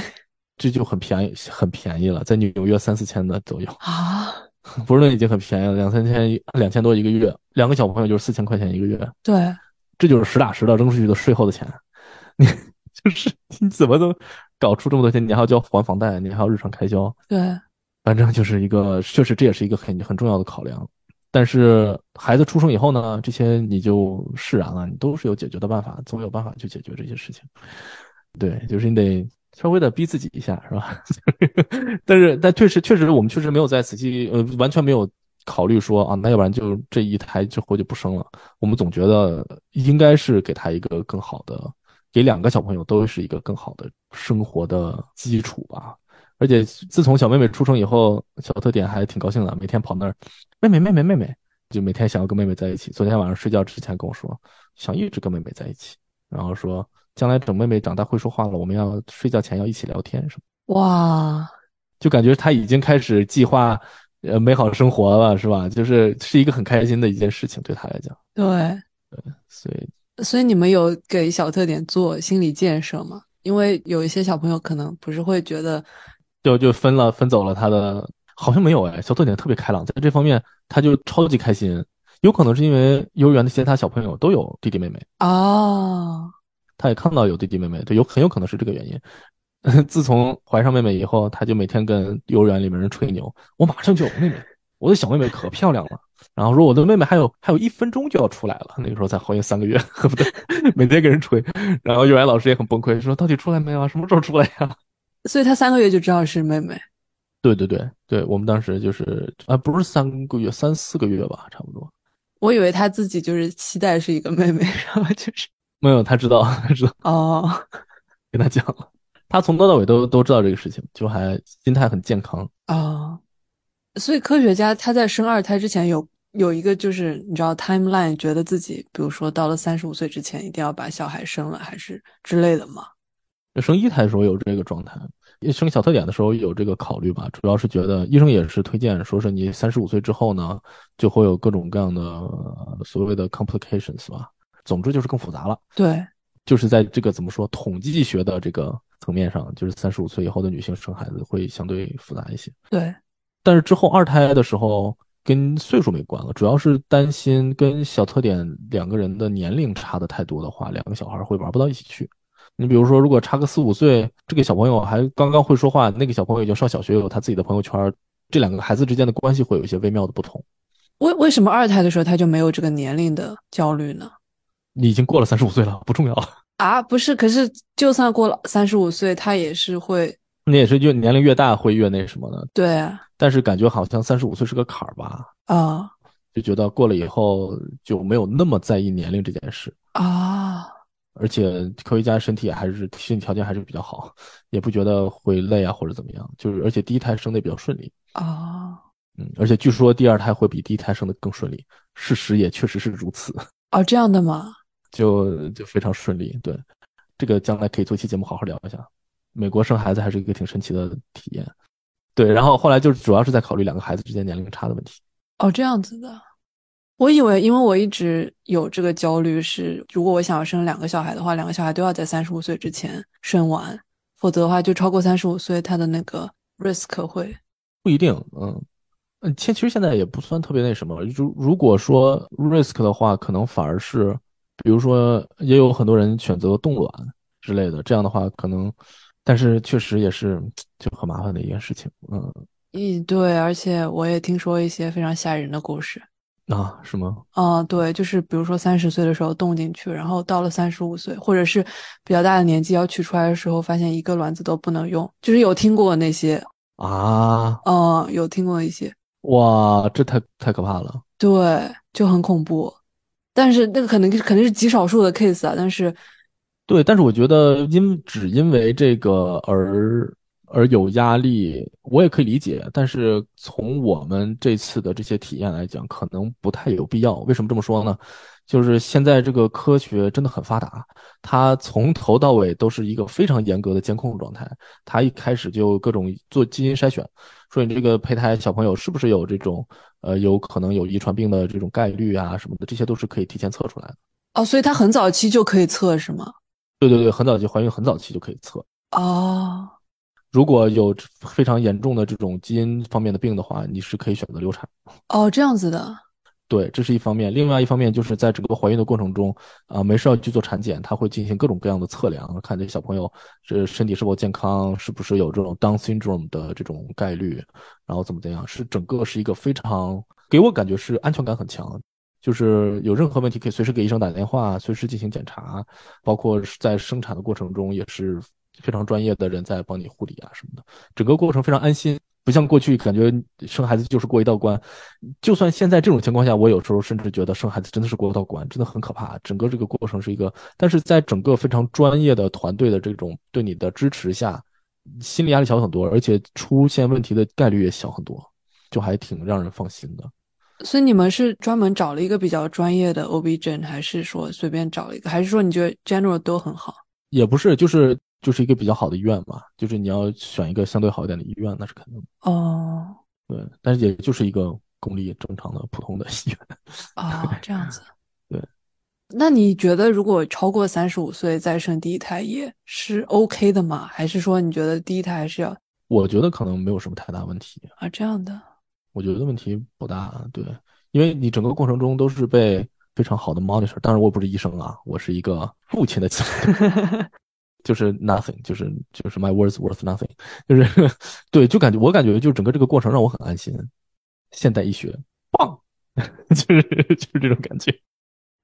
这就很便宜，很便宜了，在纽约三四千的左右。啊？波士顿已经很便宜了，两三千，两千多一个月，两个小朋友就是四千块钱一个月，对，这就是实打实的扔出去的税后的钱。你 *laughs* 就是你怎么能搞出这么多钱？你还要交还房贷，你还要日常开销，对，反正就是一个，确实这也是一个很很重要的考量。但是孩子出生以后呢，这些你就释然了，你都是有解决的办法，总有办法去解决这些事情。对，就是你得稍微的逼自己一下，是吧？*laughs* 但是，但确实，确实，我们确实没有在仔细，呃，完全没有考虑说啊，那要不然就这一胎之后就不生了。我们总觉得应该是给他一个更好的，给两个小朋友都是一个更好的生活的基础吧。而且自从小妹妹出生以后，小特点还挺高兴的，每天跑那儿，妹妹妹妹妹妹，就每天想要跟妹妹在一起。昨天晚上睡觉之前跟我说，想一直跟妹妹在一起，然后说将来等妹妹长大会说话了，我们要睡觉前要一起聊天什么，哇，就感觉他已经开始计划呃美好生活了，是吧？就是是一个很开心的一件事情对他来讲，对，所以所以你们有给小特点做心理建设吗？因为有一些小朋友可能不是会觉得，就就分了分走了他的，好像没有哎，小特点特别开朗，在这方面他就超级开心。有可能是因为幼儿园的其他小朋友都有弟弟妹妹，哦，他也看到有弟弟妹妹，对，有很有可能是这个原因。*laughs* 自从怀上妹妹以后，他就每天跟幼儿园里面人吹牛，我马上就有妹妹，我的小妹妹可漂亮了。然后说我的妹妹还有还有一分钟就要出来了，那个时候才怀孕三个月，恨 *laughs* 不对 *laughs* 每天给人吹。然后幼儿园老师也很崩溃，说到底出来没有啊？什么时候出来呀、所以他三个月就知道是妹妹。对对对对，我们当时就是啊，不是三个月，三四个月吧，差不多。我以为他自己就是期待是一个妹妹，然后就是没有，他知道，*laughs* 他知道，哦，跟他讲了，他从头到尾都都知道这个事情，就还心态很健康。哦，所以科学家他在生二胎之前有有一个就是你知道 timeline，觉得自己比如说到了三十五岁之前一定要把小孩生了，还是之类的吗？生一胎的时候有这个状态，生小特点的时候有这个考虑吧，主要是觉得医生也是推荐，说是你三十五岁之后呢，就会有各种各样的呃所谓的 complications 吧，总之就是更复杂了。对，就是在这个怎么说统计学的这个层面上，就是三十五岁以后的女性生孩子会相对复杂一些。对，但是之后二胎的时候跟岁数没关了，主要是担心跟小特点两个人的年龄差的太多的话，两个小孩会玩不到一起去。你比如说，如果差个四五岁，这个小朋友还刚刚会说话，那个小朋友已经上小学，有他自己的朋友圈，这两个孩子之间的关系会有一些微妙的不同。为为什么二胎的时候他就没有这个年龄的焦虑呢？你已经过了三十五岁了，不重要。*laughs* 啊，不是，可是就算过了三十五岁，他也是会，那也是越年龄越大会越那什么的，对啊，但是感觉好像三十五岁是个坎儿吧，啊就觉得过了以后就没有那么在意年龄这件事。啊，而且科学家身体还是身体条件还是比较好，也不觉得会累啊或者怎么样。就是而且第一胎生的也比较顺利，啊，嗯，而且据说第二胎会比第一胎生的更顺利，事实也确实是如此，*laughs* 哦，这样的吗？就就非常顺利。对，这个将来可以做期节目好好聊一下。美国生孩子还是一个挺神奇的体验。对，然后后来就主要是在考虑两个孩子之间年龄差的问题。哦，这样子的。我以为，因为我一直有这个焦虑是，如果我想要生两个小孩的话，两个小孩都要在三十五岁之前生完，否则的话，就超过三十五岁，他的那个 risk 会不一定，嗯，嗯，其其实现在也不算特别那什么。如如果说 risk 的话，可能反而是，比如说也有很多人选择冻卵之类的，这样的话可能，但是确实也是 *tsk* 就很麻烦的一件事情，嗯，嗯，对，而且我也听说一些非常吓人的故事。啊，是吗？啊，对，就是比如说三十岁的时候冻进去，然后到了三十五岁，或者是比较大的年纪要取出来的时候，发现一个卵子都不能用，就是有听过那些，啊，嗯，有听过一些，哇，这太太可怕了。对，就很恐怖。但是那个可能肯定是极少数的 case 啊，但是对，但是我觉得因只因为这个而而有压力，我也可以理解。但是从我们这次的这些体验来讲，可能不太有必要。为什么这么说呢？就是现在这个科学真的很发达，它从头到尾都是一个非常严格的监控状态。它一开始就各种做基因筛选，说你这个胚胎小朋友是不是有这种呃有可能有遗传病的这种概率啊什么的，这些都是可以提前测出来的。哦，所以它很早期就可以测是吗？对对对，很早期怀孕很早期就可以测。哦，如果有非常严重的这种基因方面的病的话，你是可以选择流产。哦，这样子的。对，这是一方面。另外一方面就是在整个怀孕的过程中，啊，没事要去做产检，他会进行各种各样的测量，看这小朋友这身体是否健康，是不是有这种 Down syndrome 的这种概率，然后怎么怎样，是整个是一个非常给我感觉是安全感很强，就是有任何问题可以随时给医生打电话，随时进行检查，包括在生产的过程中也是非常专业的人在帮你护理啊什么的，整个过程非常安心。不像过去感觉生孩子就是过一道关，就算现在这种情况下，我有时候甚至觉得生孩子真的是过一道关，真的很可怕。整个这个过程是一个，但是在整个非常专业的团队的这种对你的支持下，心理压力小很多，而且出现问题的概率也小很多，就还挺让人放心的。所以你们是专门找了一个比较专业的 OB/GYN，还是说随便找了一个，还是说你觉得 General 都很好？也不是，就是。就是一个比较好的医院嘛，就是你要选一个相对好一点的医院，那是肯定的。哦，对，但是也就是一个公立正常的普通的医院。哦，这样子。*laughs* 对，那你觉得如果超过三十五岁再生第一胎也是 OK 的吗？还是说你觉得第一胎还是要？我觉得可能没有什么太大问题啊。这样的，我觉得问题不大。对，因为你整个过程中都是被非常好的 monitor。当然，我不是医生啊，我是一个父亲的角度。*laughs* 就是 nothing，就是就是 my words worth nothing，就是对，就感觉我感觉就整个这个过程让我很安心。现代医学棒，*laughs* 就是就是这种感觉。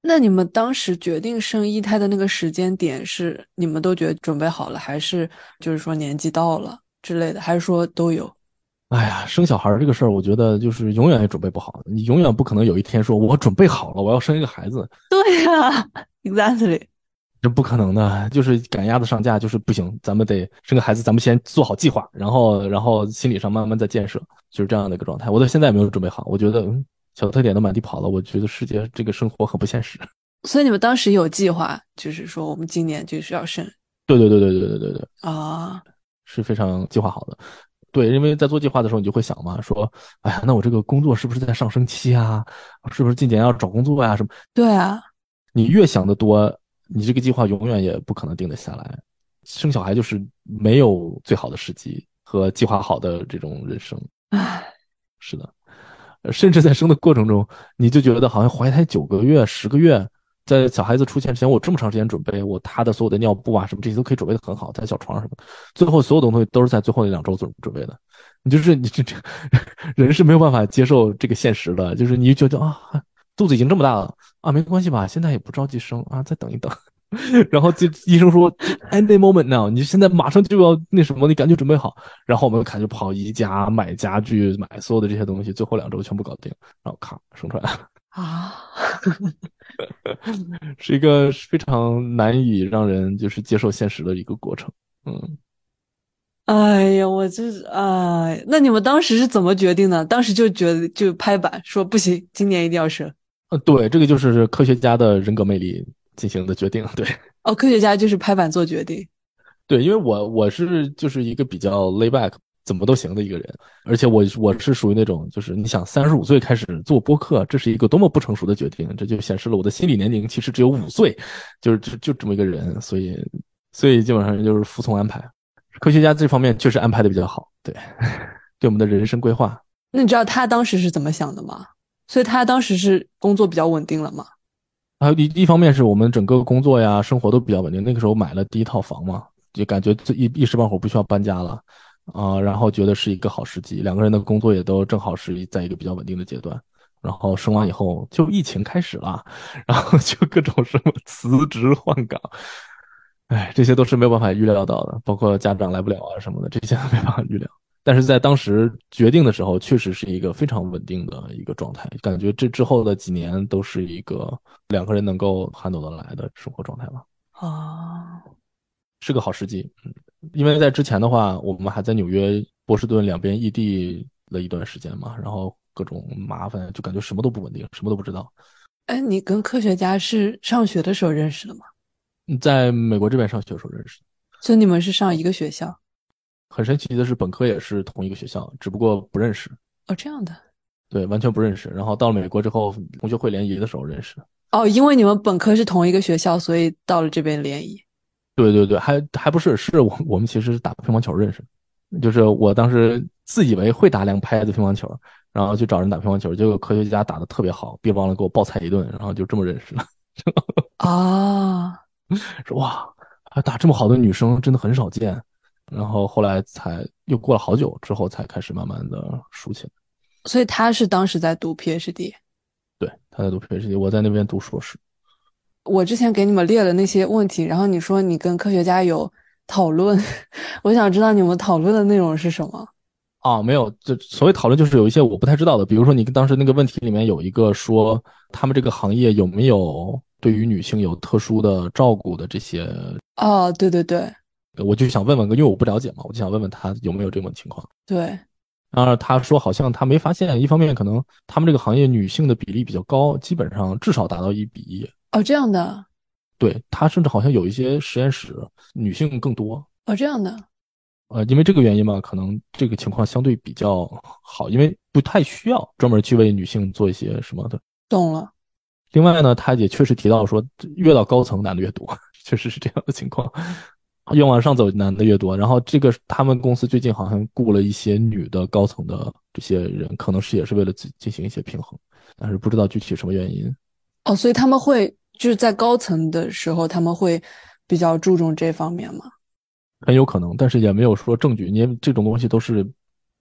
那你们当时决定生一胎的那个时间点是你们都觉得准备好了，还是就是说年纪到了之类的，还是说都有？哎呀，生小孩这个事儿，我觉得就是永远也准备不好，你永远不可能有一天说我准备好了，我要生一个孩子。对呀，*laughs* exactly。这不可能的，就是赶鸭子上架，就是不行。咱们得生个孩子，咱们先做好计划，然后，然后心理上慢慢再建设，就是这样的一个状态。我到现在也没有准备好，我觉得小特点都满地跑了，我觉得世界这个生活很不现实。*laughs* 所以你们当时有计划，就是说我们今年就是要生？对对对对对对对对啊，是非常计划好的。对，因为在做计划的时候，你就会想嘛，说，哎呀，那我这个工作是不是在上升期啊？是不是今年要找工作呀？什么？对啊，你越想的多。你这个计划永远也不可能定得下来，生小孩就是没有最好的时机和计划好的这种人生。唉，*sighs* 是的，甚至在生的过程中，你就觉得好像怀胎九个月、十个月，在小孩子出现之前，我这么长时间准备，我他的所有的尿布啊什么这些都可以准备的很好，在小床什么，最后所有的东西都是在最后那两周准准备的。你就是你这这 *laughs* 人是没有办法接受这个现实的，就是你就觉得啊。肚子已经这么大了啊，没关系吧？现在也不着急生啊，再等一等。*laughs* 然后就医生说，any moment now，你现在马上就要那什么，你赶紧准备好。然后我们赶紧跑宜家买家具，买所有的这些东西，最后两周全部搞定，然后咔生出来了啊，*laughs* 是一个非常难以让人就是接受现实的一个过程。嗯，哎呀，我这是哎，那你们当时是怎么决定的？当时就觉得就拍板说不行，今年一定要生。呃，对，这个就是科学家的人格魅力进行的决定。对，*laughs* 哦，科学家就是拍板做决定。对，因为我我是就是一个比较 lay back，怎么都行的一个人，而且我我是属于那种就是你想三十五岁开始做播客，这是一个多么不成熟的决定，这就显示了我的心理年龄其实只有五岁，就是就就这么一个人，所以所以基本上就是服从安排。科学家这方面确实安排的比较好，对，*laughs* 对我们的人生规划。那你知道他当时是怎么想的吗？所以他当时是工作比较稳定了嘛？还有一一方面是我们整个工作呀、生活都比较稳定。那个时候买了第一套房嘛，就感觉这一一时半会儿不需要搬家了啊，然后觉得是一个好时机。两个人的工作也都正好是在一个比较稳定的阶段。然后生完以后就疫情开始了，然后就各种什么辞职换岗，哎，这些都是没有办法预料到的，包括家长来不了啊什么的，这些都没办法预料。但是在当时决定的时候，确实是一个非常稳定的一个状态，感觉这之后的几年都是一个两个人能够 handle 得来的生活状态吧。啊，是个好时机，嗯，因为在之前的话，我们还在纽约、波士顿两边异地了一段时间嘛，然后各种麻烦，就感觉什么都不稳定，什么都不知道。哎，你跟科学家是上学的时候认识的吗？在美国这边上学的时候认识的，所以你们是上一个学校？很神奇的是，本科也是同一个学校，只不过不认识。哦，这样的。对，完全不认识。然后到了美国之后，同学会联谊的时候认识。哦，因为你们本科是同一个学校，所以到了这边联谊。对对对，还还不是，是我我们其实是打乒乓球认识，就是我当时自以为会打两拍子乒乓球，然后去找人打乒乓球，结果科学家打的特别好，别忘了给我暴菜一顿，然后就这么认识了。啊，*laughs* 说哇，还打这么好的女生真的很少见。然后后来才又过了好久之后才开始慢慢的熟起来。所以他是当时在读 PhD，对，他在读 PhD，我在那边读硕士。我之前给你们列了那些问题，然后你说你跟科学家有讨论，*laughs* 我想知道你们讨论的内容是什么。啊，没有，就所谓讨论就是有一些我不太知道的，比如说你当时那个问题里面有一个说他们这个行业有没有对于女性有特殊的照顾的这些。哦，对对对。我就想问问，因为我不了解嘛，我就想问问他有没有这种情况。对，然后他说好像他没发现，一方面可能他们这个行业女性的比例比较高，基本上至少达到一比一。哦，这样的。对他甚至好像有一些实验室女性更多。哦，这样的。呃，因为这个原因嘛，可能这个情况相对比较好，因为不太需要专门去为女性做一些什么的。懂了。另外呢，他也确实提到说，越到高层男的越多，*laughs* 确实是这样的情况。越往上走，男的越多。然后这个他们公司最近好像雇了一些女的高层的这些人，可能是也是为了进进行一些平衡，但是不知道具体什么原因。哦，所以他们会就是在高层的时候，他们会比较注重这方面吗？很有可能，但是也没有说证据，因为这种东西都是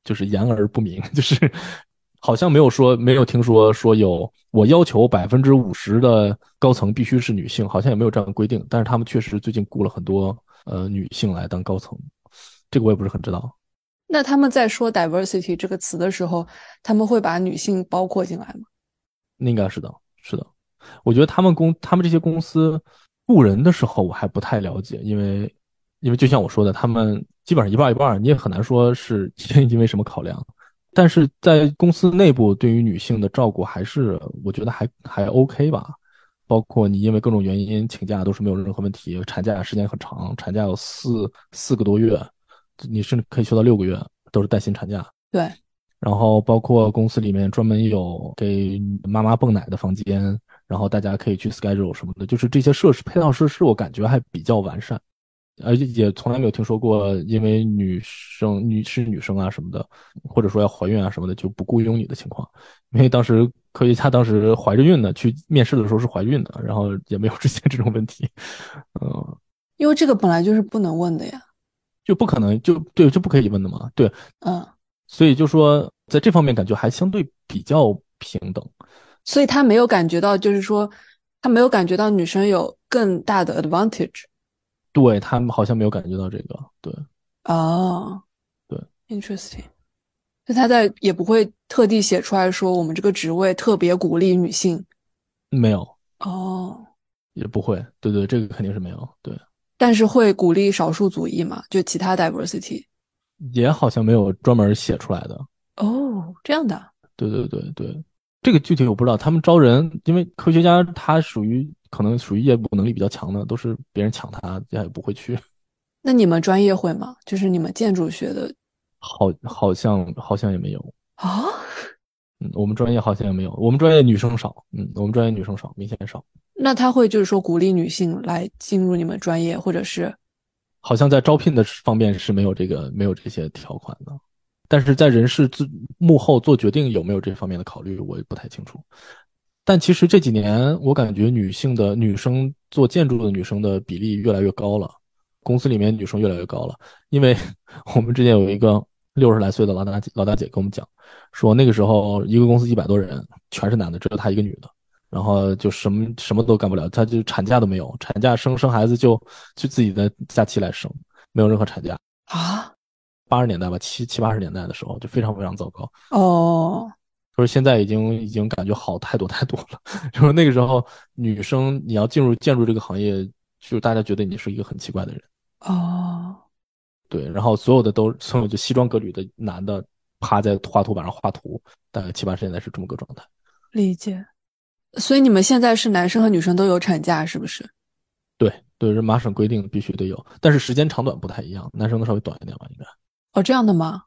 就是言而不明，*laughs* 就是好像没有说没有听说说有我要求百分之五十的高层必须是女性，好像也没有这样的规定。但是他们确实最近雇了很多。呃，女性来当高层，这个我也不是很知道。那他们在说 diversity 这个词的时候，他们会把女性包括进来吗？应该是的，是的。我觉得他们公他们这些公司雇人的时候，我还不太了解，因为因为就像我说的，他们基本上一半一半，你也很难说是因为什么考量。但是在公司内部，对于女性的照顾，还是我觉得还还 OK 吧。包括你因为各种原因请假都是没有任何问题，产假时间很长，产假有四四个多月，你甚至可以休到六个月，都是带薪产假。对，然后包括公司里面专门有给妈妈泵奶的房间，然后大家可以去 schedule 什么的，就是这些设施配套设施，我感觉还比较完善。而且也从来没有听说过，因为女生、女是女生啊什么的，或者说要怀孕啊什么的就不雇佣你的情况。因为当时科学家当时怀着孕呢，去面试的时候是怀孕的，然后也没有出现这种问题。嗯，因为这个本来就是不能问的呀，就不可能就对，就不可以问的嘛。对，嗯，所以就说在这方面感觉还相对比较平等。所以他没有感觉到，就是说他没有感觉到女生有更大的 advantage。对他们好像没有感觉到这个，对，哦，对，interesting，就他在也不会特地写出来说我们这个职位特别鼓励女性，没有，哦，也不会，对对，这个肯定是没有，对，但是会鼓励少数族裔嘛，就其他 diversity，也好像没有专门写出来的，哦，这样的，对对对对，这个具体我不知道，他们招人，因为科学家他属于。可能属于业务能力比较强的，都是别人抢他，他也不会去。*laughs* 那你们专业会吗？就是你们建筑学的，好，好像好像也没有啊。嗯，我们专业好像也没有，我们专业女生少。嗯，我们专业女生少，明显少。那他会就是说鼓励女性来进入你们专业，或者是？好像在招聘的方面是没有这个没有这些条款的，但是在人事自幕后做决定有没有这方面的考虑，我也不太清楚。但其实这几年，我感觉女性的女生做建筑的女生的比例越来越高了，公司里面女生越来越高了。因为 *laughs* 我们之前有一个六十来岁的老大姐，老大姐跟我们讲，说那个时候一个公司一百多人，全是男的，只有她一个女的，然后就什么什么都干不了，她就产假都没有，产假生生孩子就就自己的假期来生，没有任何产假啊。八十年代吧，七七八十年代的时候就非常非常糟糕。哦，就是现在已经已经感觉好太多太多了。*laughs* 就说那个时候女生你要进入建筑这个行业，就是大家觉得你是一个很奇怪的人。哦，对，然后所有的都所有就西装革履的男的趴在画图板上画图，大概七八十年代是这么个状态。理解。所以你们现在是男生和女生都有产假，是不是？对对，人麻省规定必须得有，但是时间长短不太一样，男生的稍微短一点吧，应该。哦，这样的吗？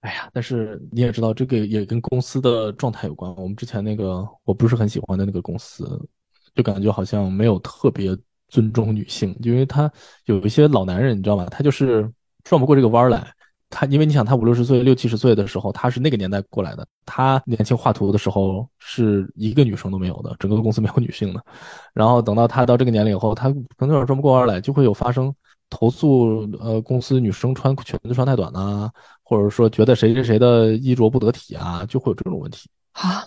哎呀，但是你也知道，这个也跟公司的状态有关。我们之前那个我不是很喜欢的那个公司，就感觉好像没有特别尊重女性，因为他有一些老男人，你知道吧？他就是转不过这个弯来。他因为你想，他五六十岁、六七十岁的时候，他是那个年代过来的。他年轻画图的时候是一个女生都没有的，整个公司没有女性的。然后等到他到这个年龄以后，他可能有点转不过弯来，就会有发生投诉，呃，公司女生穿裙子穿太短呐、或者说觉得谁谁谁的衣着不得体啊，就会有这种问题。啊，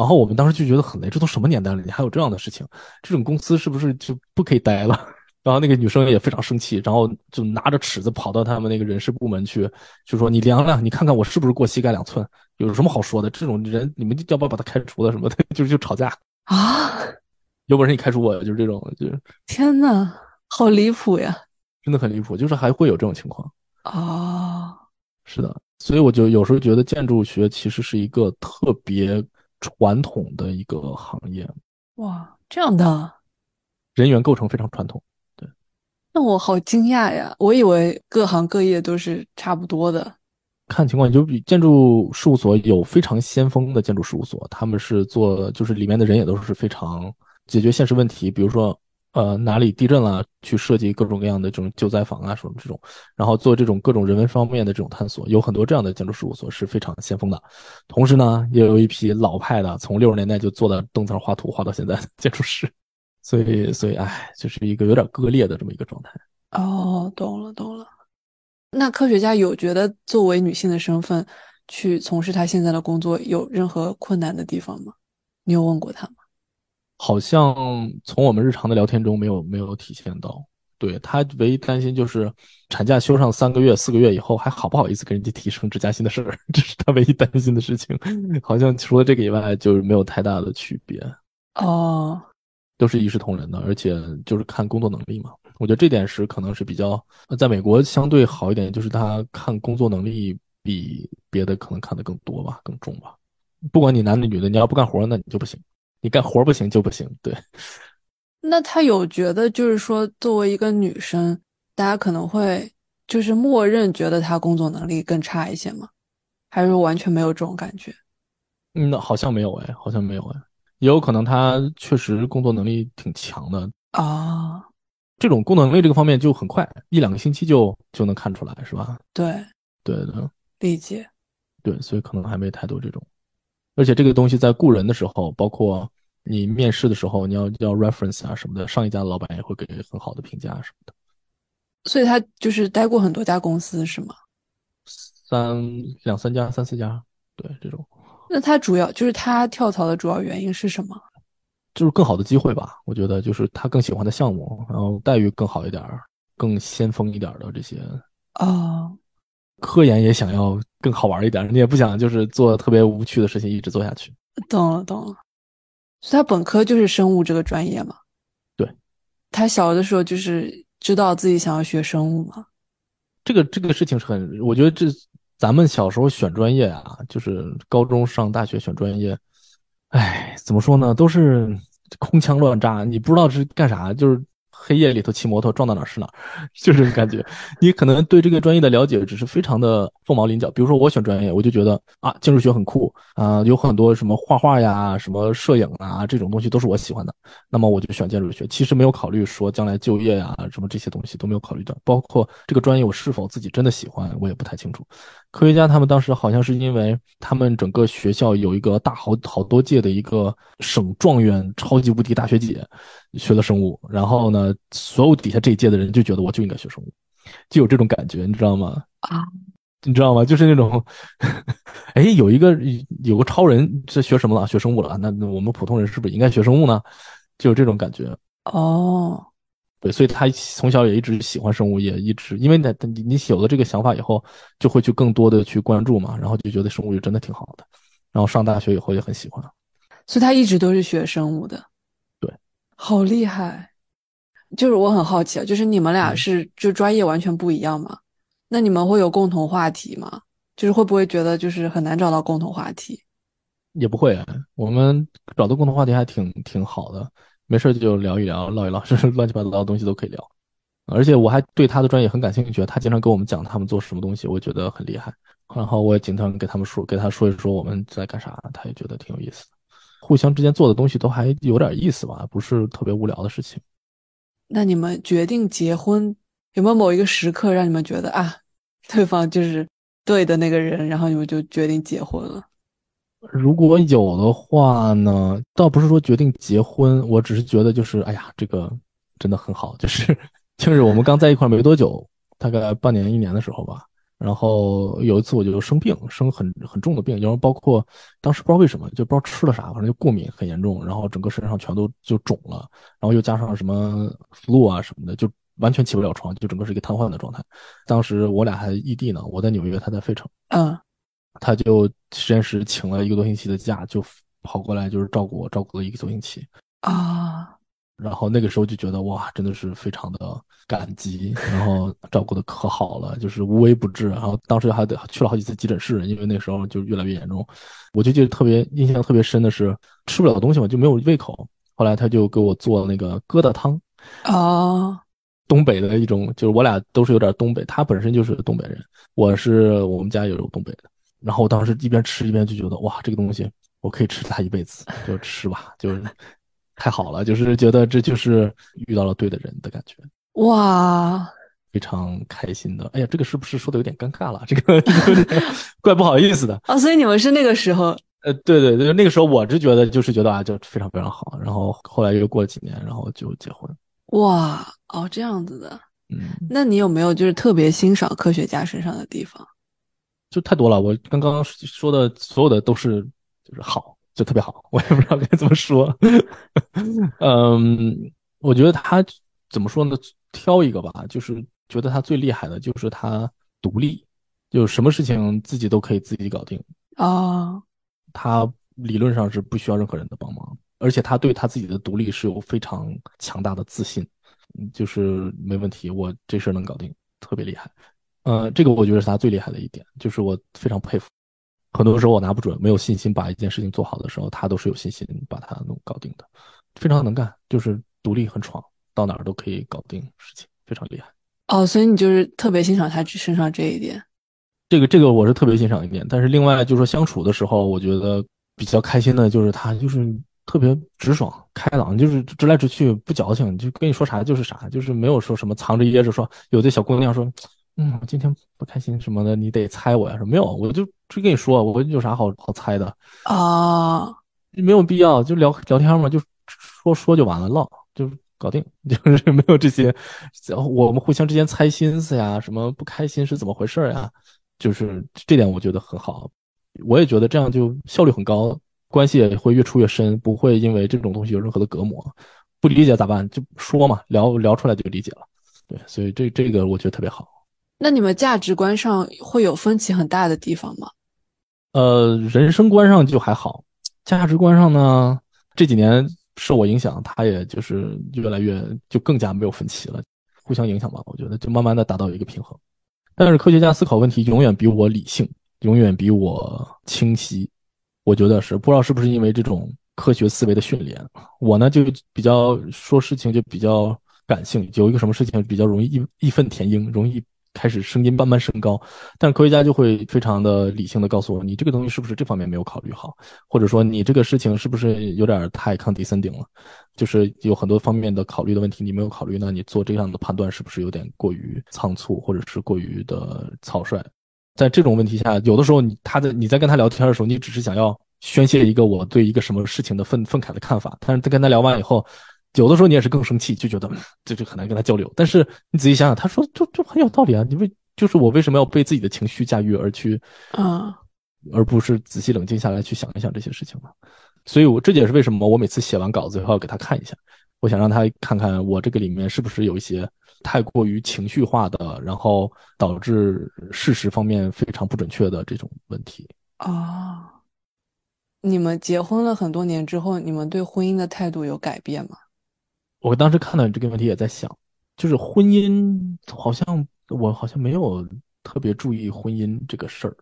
然后我们当时就觉得很累，这都什么年代了，你还有这样的事情？这种公司是不是就不可以待了？*laughs* 然后那个女生也非常生气，然后就拿着尺子跑到他们那个人事部门去，就说：“你量量，你看看我是不是过膝盖两寸？有什么好说的？这种人你们要不要把他开除了什么的？*laughs* 就是就吵架，啊！有本事你开除我，就是这种，就是天呐，好离谱呀！真的很离谱，就是还会有这种情况。哦，是的，所以我就有时候觉得建筑学其实是一个特别传统的一个行业，哇，这样的，人员构成非常传统。对那我好惊讶呀！我以为各行各业都是差不多的。看情况，就比建筑事务所有非常先锋的建筑事务所，他们是做，就是里面的人也都是非常解决现实问题，比如说，呃，哪里地震了，去设计各种各样的这种救灾房啊，什么这种，然后做这种各种人文方面的这种探索，有很多这样的建筑事务所是非常先锋的。同时呢，也有一批老派的，从六十年代就坐在凳子上画图画到现在的建筑师，所以，所以，哎，就是一个有点割裂的这么一个状态。哦，懂了，懂了。那科学家有觉得作为女性的身份去从事她现在的工作有任何困难的地方吗？你有问过他吗？好像从我们日常的聊天中没有没有体现到。对他唯一担心就是产假休上三个月、四个月以后还好不好意思跟人家提升职加薪的事儿，*laughs* 这是他唯一担心的事情。*laughs* 好像除了这个以外，就是没有太大的区别，哦，都是一视同仁的，而且就是看工作能力嘛。我觉得这点是可能是比较呃在美国相对好一点，就是他看工作能力比别的可能看得更多吧，更重吧。不管你男的女的，你要不干活，那你就不行；你干活不行就不行。对，那他有觉得就是说，作为一个女生，大家可能会就是默认觉得她工作能力更差一些吗？还是说完全没有这种感觉？嗯，好像没有哎，好像没有哎，也有可能他确实工作能力挺强的。啊，这种工作能力这个方面就很快，一两个星期就就能看出来，是吧？对，对的，理解。对，所以可能还没太多这种。而且这个东西在雇人的时候，包括你面试的时候，你要要 reference 啊什么的，上一家的老板也会给很好的评价什么的。所以他就是待过很多家公司，是吗？三两三家、三四家，对这种那他主要就是他跳槽的主要原因是什么？就是更好的机会吧。我觉得就是他更喜欢的项目，然后待遇更好一点儿，更先锋一点儿的这些。哦，科研也想要更好玩一点，你也不想就是做特别无趣的事情一直做下去。懂了，懂了。所以他本科就是生物这个专业嘛？对。他小的时候就是知道自己想要学生物嘛？这个这个事情是很，我觉得这咱们小时候选专业啊，就是高中上大学选专业，哎，怎么说呢，都是空腔乱炸，你不知道是干啥，就是黑夜里头骑摩托撞到哪儿是哪儿，*laughs* 就这种感觉。你可能对这个专业的了解只是非常的凤毛麟角。比如说我选专业，我就觉得啊，建筑学很酷啊、有很多什么画画呀、什么摄影啊这种东西都是我喜欢的，那么我就选建筑学。其实没有考虑说将来就业呀、什么这些东西都没有考虑到，包括这个专业我是否自己真的喜欢，我也不太清楚。科学家他们当时好像是因为他们整个学校有一个大好好多届的一个省状元超级无敌大学姐学了生物，然后呢，所有底下这一届的人就觉得我就应该学生物，就有这种感觉，你知道吗？啊，你知道吗？就是那种，*laughs* 哎，有一个有个超人是学什么了？学生物了，那那我们普通人是不是应该学生物呢？就有这种感觉。哦，对，所以他从小也一直喜欢生物，也一直因为呢，你你有了这个想法以后，就会去更多的去关注嘛，然后就觉得生物就真的挺好的。然后上大学以后也很喜欢，所以他一直都是学生物的。对，好厉害。就是我很好奇啊，就是你们俩是就专业完全不一样嘛？那你们会有共同话题吗？就是会不会觉得就是很难找到共同话题？也不会，我们找到共同话题还挺挺好的。没事就聊一聊，唠一唠，*laughs* 是乱七八糟的东西都可以聊。而且我还对他的专业很感兴趣，他经常跟我们讲他们做什么东西，我觉得很厉害。然后我也经常给他们说，给他说一说我们在干啥，他也觉得挺有意思的。互相之间做的东西都还有点意思吧，不是特别无聊的事情。那你们决定结婚，有没有某一个时刻让你们觉得啊，对方就是对的那个人，然后你们就决定结婚了？如果有的话呢，倒不是说决定结婚，我只是觉得就是，哎呀，这个真的很好，就是就是我们刚在一块没多久，大概半年一年的时候吧，然后有一次我就生病，生很很重的病，然后包括当时不知道为什么，就不知道吃了啥，反正就过敏很严重，然后整个身上全都就肿了，然后又加上什么 flu 啊什么的，就完全起不了床，就整个是一个瘫痪的状态。当时我俩还异地呢，我在纽约，他在费城。嗯。他就实验室请了一个多星期的假，就跑过来就是照顾我，照顾了一个多星期啊。然后那个时候就觉得哇，真的是非常的感激，然后 *laughs* 照顾的可好了，就是无微不至。然后当时还得去了好几次急诊室，因为那时候就越来越严重。我就记得特别印象特别深的是吃不了东西嘛，就没有胃口。后来他就给我做那个疙瘩汤啊，东北的一种，就是我俩都是有点东北，他本身就是东北人，我是我们家也有东北的。然后我当时一边吃一边就觉得哇，这个东西我可以吃它一辈子，就吃吧，就是太好了，就是觉得这就是遇到了对的人的感觉，哇，非常开心的。哎呀，这个是不是说的有点尴尬了？这个 *laughs* 怪不好意思的啊。所以你们是那个时候？呃，对对对，那个时候我是觉得就是觉得啊，就非常非常好。然后后来又过了几年，然后就结婚。哇，哦，这样子的。嗯，那你有没有就是特别欣赏科学家身上的地方？就太多了，我刚刚说的所有的都是就是好，就特别好，*laughs* 我也不知道该怎么说。*laughs* 嗯，我觉得他怎么说呢？挑一个吧，就是觉得他最厉害的就是他独立，就什么事情自己都可以自己搞定啊。他理论上是不需要任何人的帮忙，而且他对他自己的独立是有非常强大的自信，就是没问题，我这事儿能搞定，特别厉害。呃，这个我觉得是他最厉害的一点，就是我非常佩服。很多时候我拿不准，没有信心把一件事情做好的时候，他都是有信心把它弄搞定的，非常能干，就是独立很闯，到哪儿都可以搞定事情，非常厉害。哦，所以你就是特别欣赏他身上这一点。这个这个我是特别欣赏一点，但是另外就是说相处的时候，我觉得比较开心的就是他就是特别直爽开朗，就是直来直去不矫情，就跟你说啥就是啥，就是没有说什么藏着掖着说。有的小姑娘说。嗯，我今天不开心什么的，你得猜我呀？说没有，我就就跟你说，我有啥好好猜的啊？没有必要，就聊聊天嘛，就说说就完了，唠就搞定，*laughs* 就是没有这些，我们互相之间猜心思呀，什么不开心是怎么回事呀？就是这点我觉得很好，我也觉得这样就效率很高，关系也会越处越深，不会因为这种东西有任何的隔膜。不理解咋办？就说嘛，聊聊出来就理解了。对，所以这这个我觉得特别好。那你们价值观上会有分歧很大的地方吗？呃，人生观上就还好，价值观上呢，这几年受我影响，他也就是越来越就更加没有分歧了，互相影响吧。我觉得就慢慢的达到一个平衡。但是科学家思考问题永远比我理性，永远比我清晰。我觉得是不知道是不是因为这种科学思维的训练，我呢就比较说事情就比较感性，有一个什么事情比较容易义义愤填膺，容易。开始声音慢慢升高，但科学家就会非常的理性的告诉我，你这个东西是不是这方面没有考虑好，或者说你这个事情是不是有点太抗敌森顶了，就是有很多方面的考虑的问题你没有考虑，那你做这样的判断是不是有点过于仓促，或者是过于的草率？在这种问题下，有的时候你他的你在跟他聊天的时候，你只是想要宣泄一个我对一个什么事情的愤愤慨的看法，但是在跟他聊完以后。有的时候你也是更生气，就觉得这就很难跟他交流。但是你仔细想想，他说就就很有道理啊！你为就是我为什么要被自己的情绪驾驭而去啊，而不是仔细冷静下来去想一想这些事情呢？所以，我这也是为什么我每次写完稿子以后要给他看一下，我想让他看看我这个里面是不是有一些太过于情绪化的，然后导致事实方面非常不准确的这种问题。啊，你们结婚了很多年之后，你们对婚姻的态度有改变吗？我当时看到你这个问题也在想，就是婚姻好像我好像没有特别注意婚姻这个事儿。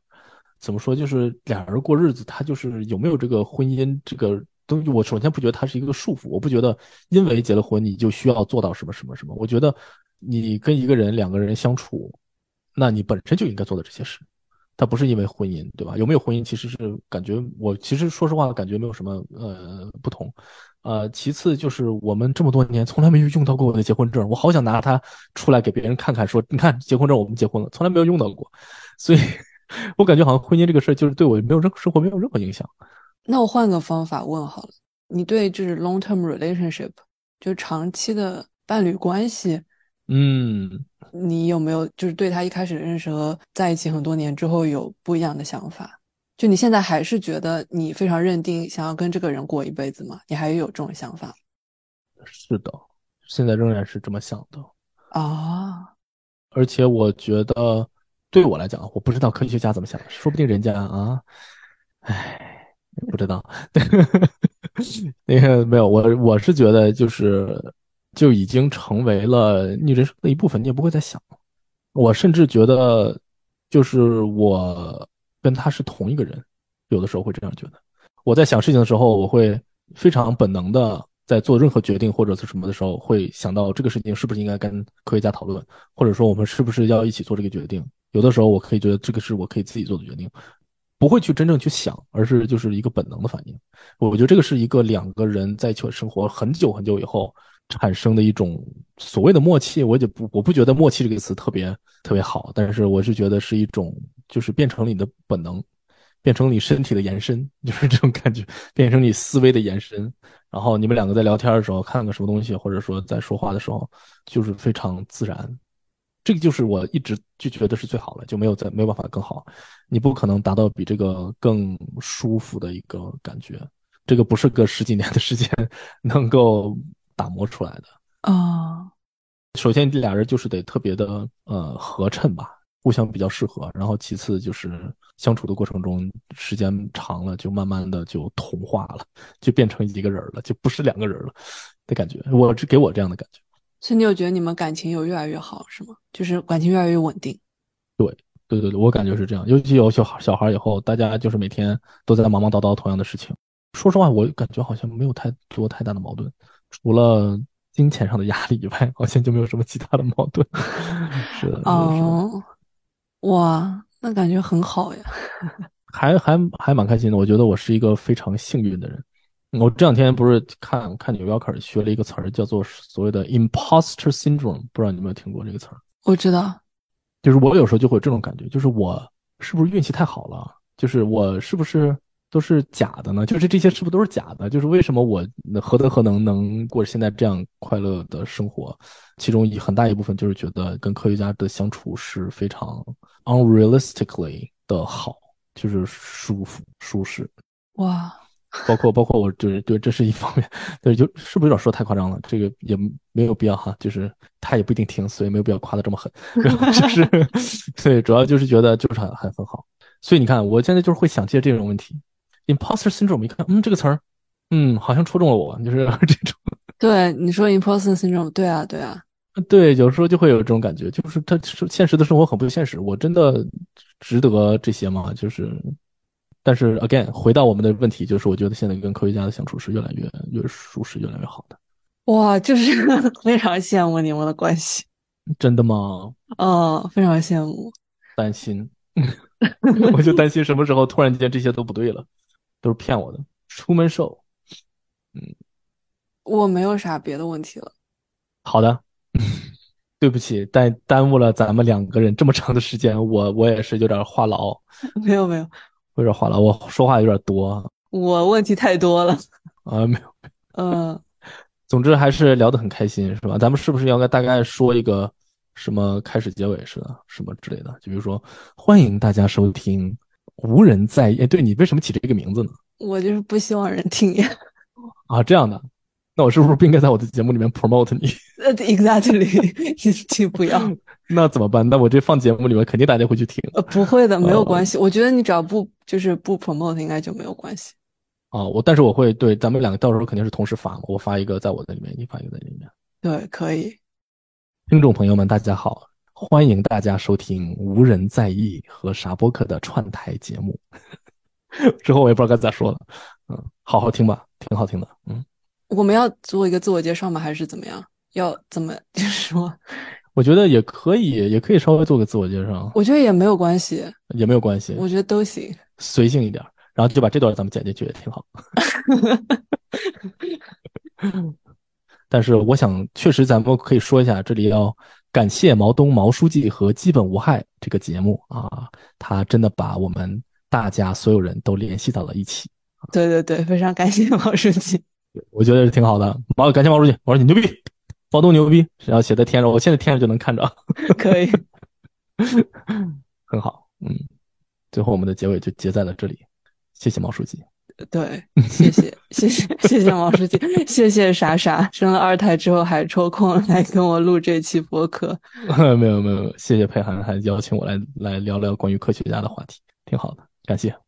怎么说？就是俩人过日子，他就是有没有这个婚姻这个东西？我首先不觉得它是一个束缚，我不觉得因为结了婚你就需要做到什么什么什么。我觉得你跟一个人两个人相处，那你本身就应该做的这些事。它不是因为婚姻，对吧？有没有婚姻其实是感觉我其实说实话感觉没有什么呃不同，呃，其次就是我们这么多年从来没有用到过我的结婚证，我好想拿它出来给别人看看，说你看结婚证我们结婚了，从来没有用到过，所以我感觉好像婚姻这个事儿就是对我没有任何生活没有任何影响。那我换个方法问好了，你对就是 long term relationship 就长期的伴侣关系，嗯。你有没有就是对他一开始认识和在一起很多年之后有不一样的想法？就你现在还是觉得你非常认定想要跟这个人过一辈子吗？你还有这种想法？是的，现在仍然是这么想的啊。而且我觉得对我来讲，我不知道科学家怎么想，说不定人家啊，唉，不知道。*laughs* 那个没有，我我是觉得就是。就已经成为了你人生的一部分，你也不会再想。我甚至觉得，就是我跟他是同一个人，有的时候会这样觉得。我在想事情的时候，我会非常本能的在做任何决定或者是什么的时候，会想到这个事情是不是应该跟科学家讨论，或者说我们是不是要一起做这个决定。有的时候，我可以觉得这个是我可以自己做的决定，不会去真正去想，而是就是一个本能的反应。我觉得这个是一个两个人在一起生活很久很久以后。产生的一种所谓的默契，我就不我不觉得默契这个词特别特别好，但是我是觉得是一种，就是变成了你的本能，变成你身体的延伸，*laughs* 就是这种感觉，变成你思维的延伸。然后你们两个在聊天的时候，看个什么东西，或者说在说话的时候，就是非常自然。这个就是我一直就觉得是最好的，就没有再没有办法更好。你不可能达到比这个更舒服的一个感觉，这个不是个十几年的时间 *laughs* 能够。打磨出来的啊，首先这俩人就是得特别的呃合衬吧，互相比较适合。然后其次就是相处的过程中，时间长了就慢慢的就同化了，就变成一个人了，就不是两个人了的感觉。我只给我这样的感觉。所以你有觉得你们感情有越来越好是吗？就是感情越来越稳定。对对对对，我感觉是这样。尤其有小孩小孩以后，大家就是每天都在忙忙叨叨同样的事情。说实话，我感觉好像没有太多太大的矛盾。除了金钱上的压力以外，好像就没有什么其他的矛盾。是的，哦，哇，那感觉很好呀，还还还蛮开心的。我觉得我是一个非常幸运的人。我这两天不是看看纽约客学了一个词儿，叫做所谓的 imposter syndrome，不知道你有没有听过这个词儿？我知道，就是我有时候就会有这种感觉，就是我是不是运气太好了？就是我是不是？都是假的呢？就是这些是不是都是假的？就是为什么我何德何能能过现在这样快乐的生活？其中一很大一部分就是觉得跟科学家的相处是非常 unrealistically 的好，就是舒服舒适。哇！包括包括我就是对这是一方面，对，就是不是有点说太夸张了？这个也没有必要哈，就是他也不一定听，所以没有必要夸的这么狠。就是，*laughs* 对，主要就是觉得就是很很很好。所以你看，我现在就是会想借这种问题。Imposter syndrome，一看，嗯，这个词儿，嗯，好像戳中了我，就是这种。*laughs* 对，你说 imposter syndrome，对啊，对啊，对，有时候就会有这种感觉，就是他现实的生活很不现实，我真的值得这些吗？就是，但是 again，回到我们的问题，就是我觉得现在跟科学家的相处是越来越越舒适，越来越好的。哇，就是 *laughs* 非常羡慕你们的关系。真的吗？哦，非常羡慕。担心，*laughs* 我就担心什么时候突然间这些都不对了。都是骗我的，出门瘦。嗯，我没有啥别的问题了。好的，*laughs* 对不起，但耽误了咱们两个人这么长的时间，我我也是有点话痨。*laughs* 没有没有，有点话痨，我说话有点多。我问题太多了。啊，没有。嗯，总之还是聊得很开心，是吧？咱们是不是要大概说一个什么开始结尾似的，什么之类的？就比如说，欢迎大家收听。无人在意，哎对你为什么起这个名字呢？我就是不希望人听见。啊，这样的，那我是不是不应该在我的节目里面 promote 你？*laughs* 呃，exactly，*laughs* 请不要。*laughs* 那怎么办？那我这放节目里面，肯定大家会去听。呃，不会的，没有关系。我觉得你只要不就是不 promote，应该就没有关系。啊，我但是我会对咱们两个到时候肯定是同时发，我发一个在我的里面，你发一个在里面。对，可以。听众朋友们，大家好，欢迎大家收听《无人在意》和傻播客的串台节目。*laughs* 之后我也不知道该咋说了，嗯，好好听吧，挺好听的，嗯。我们要做一个自我介绍吗？还是怎么样？要怎么 *laughs* 就是说？我觉得也可以，也可以稍微做个自我介绍。我觉得也没有关系，也没有关系。我觉得都行，*laughs* 随性一点，然后就把这段咱们剪进去也挺好。但是我想，确实咱们可以说一下，这里要感谢毛东毛书记和基本无害这个节目啊，他真的把我们大家所有人都联系到了一起。对对对，非常感谢毛书记。我觉得是挺好的，毛感谢毛书记，我说你牛逼。毛东牛逼，然后写在天上，我现在天上就能看着，*laughs* 可以，*laughs* 很好，嗯，最后我们的结尾就结在了这里，谢谢毛书记，对，谢谢，谢谢，谢谢王书记，*laughs* 谢谢傻傻生了二胎之后还抽空来跟我录这期播客，*laughs* 没有没有，谢谢佩涵还邀请我来来聊聊关于科学家的话题，挺好的，感谢。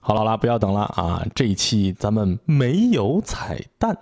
好了啦，不要等了啊！这一期咱们没有彩蛋。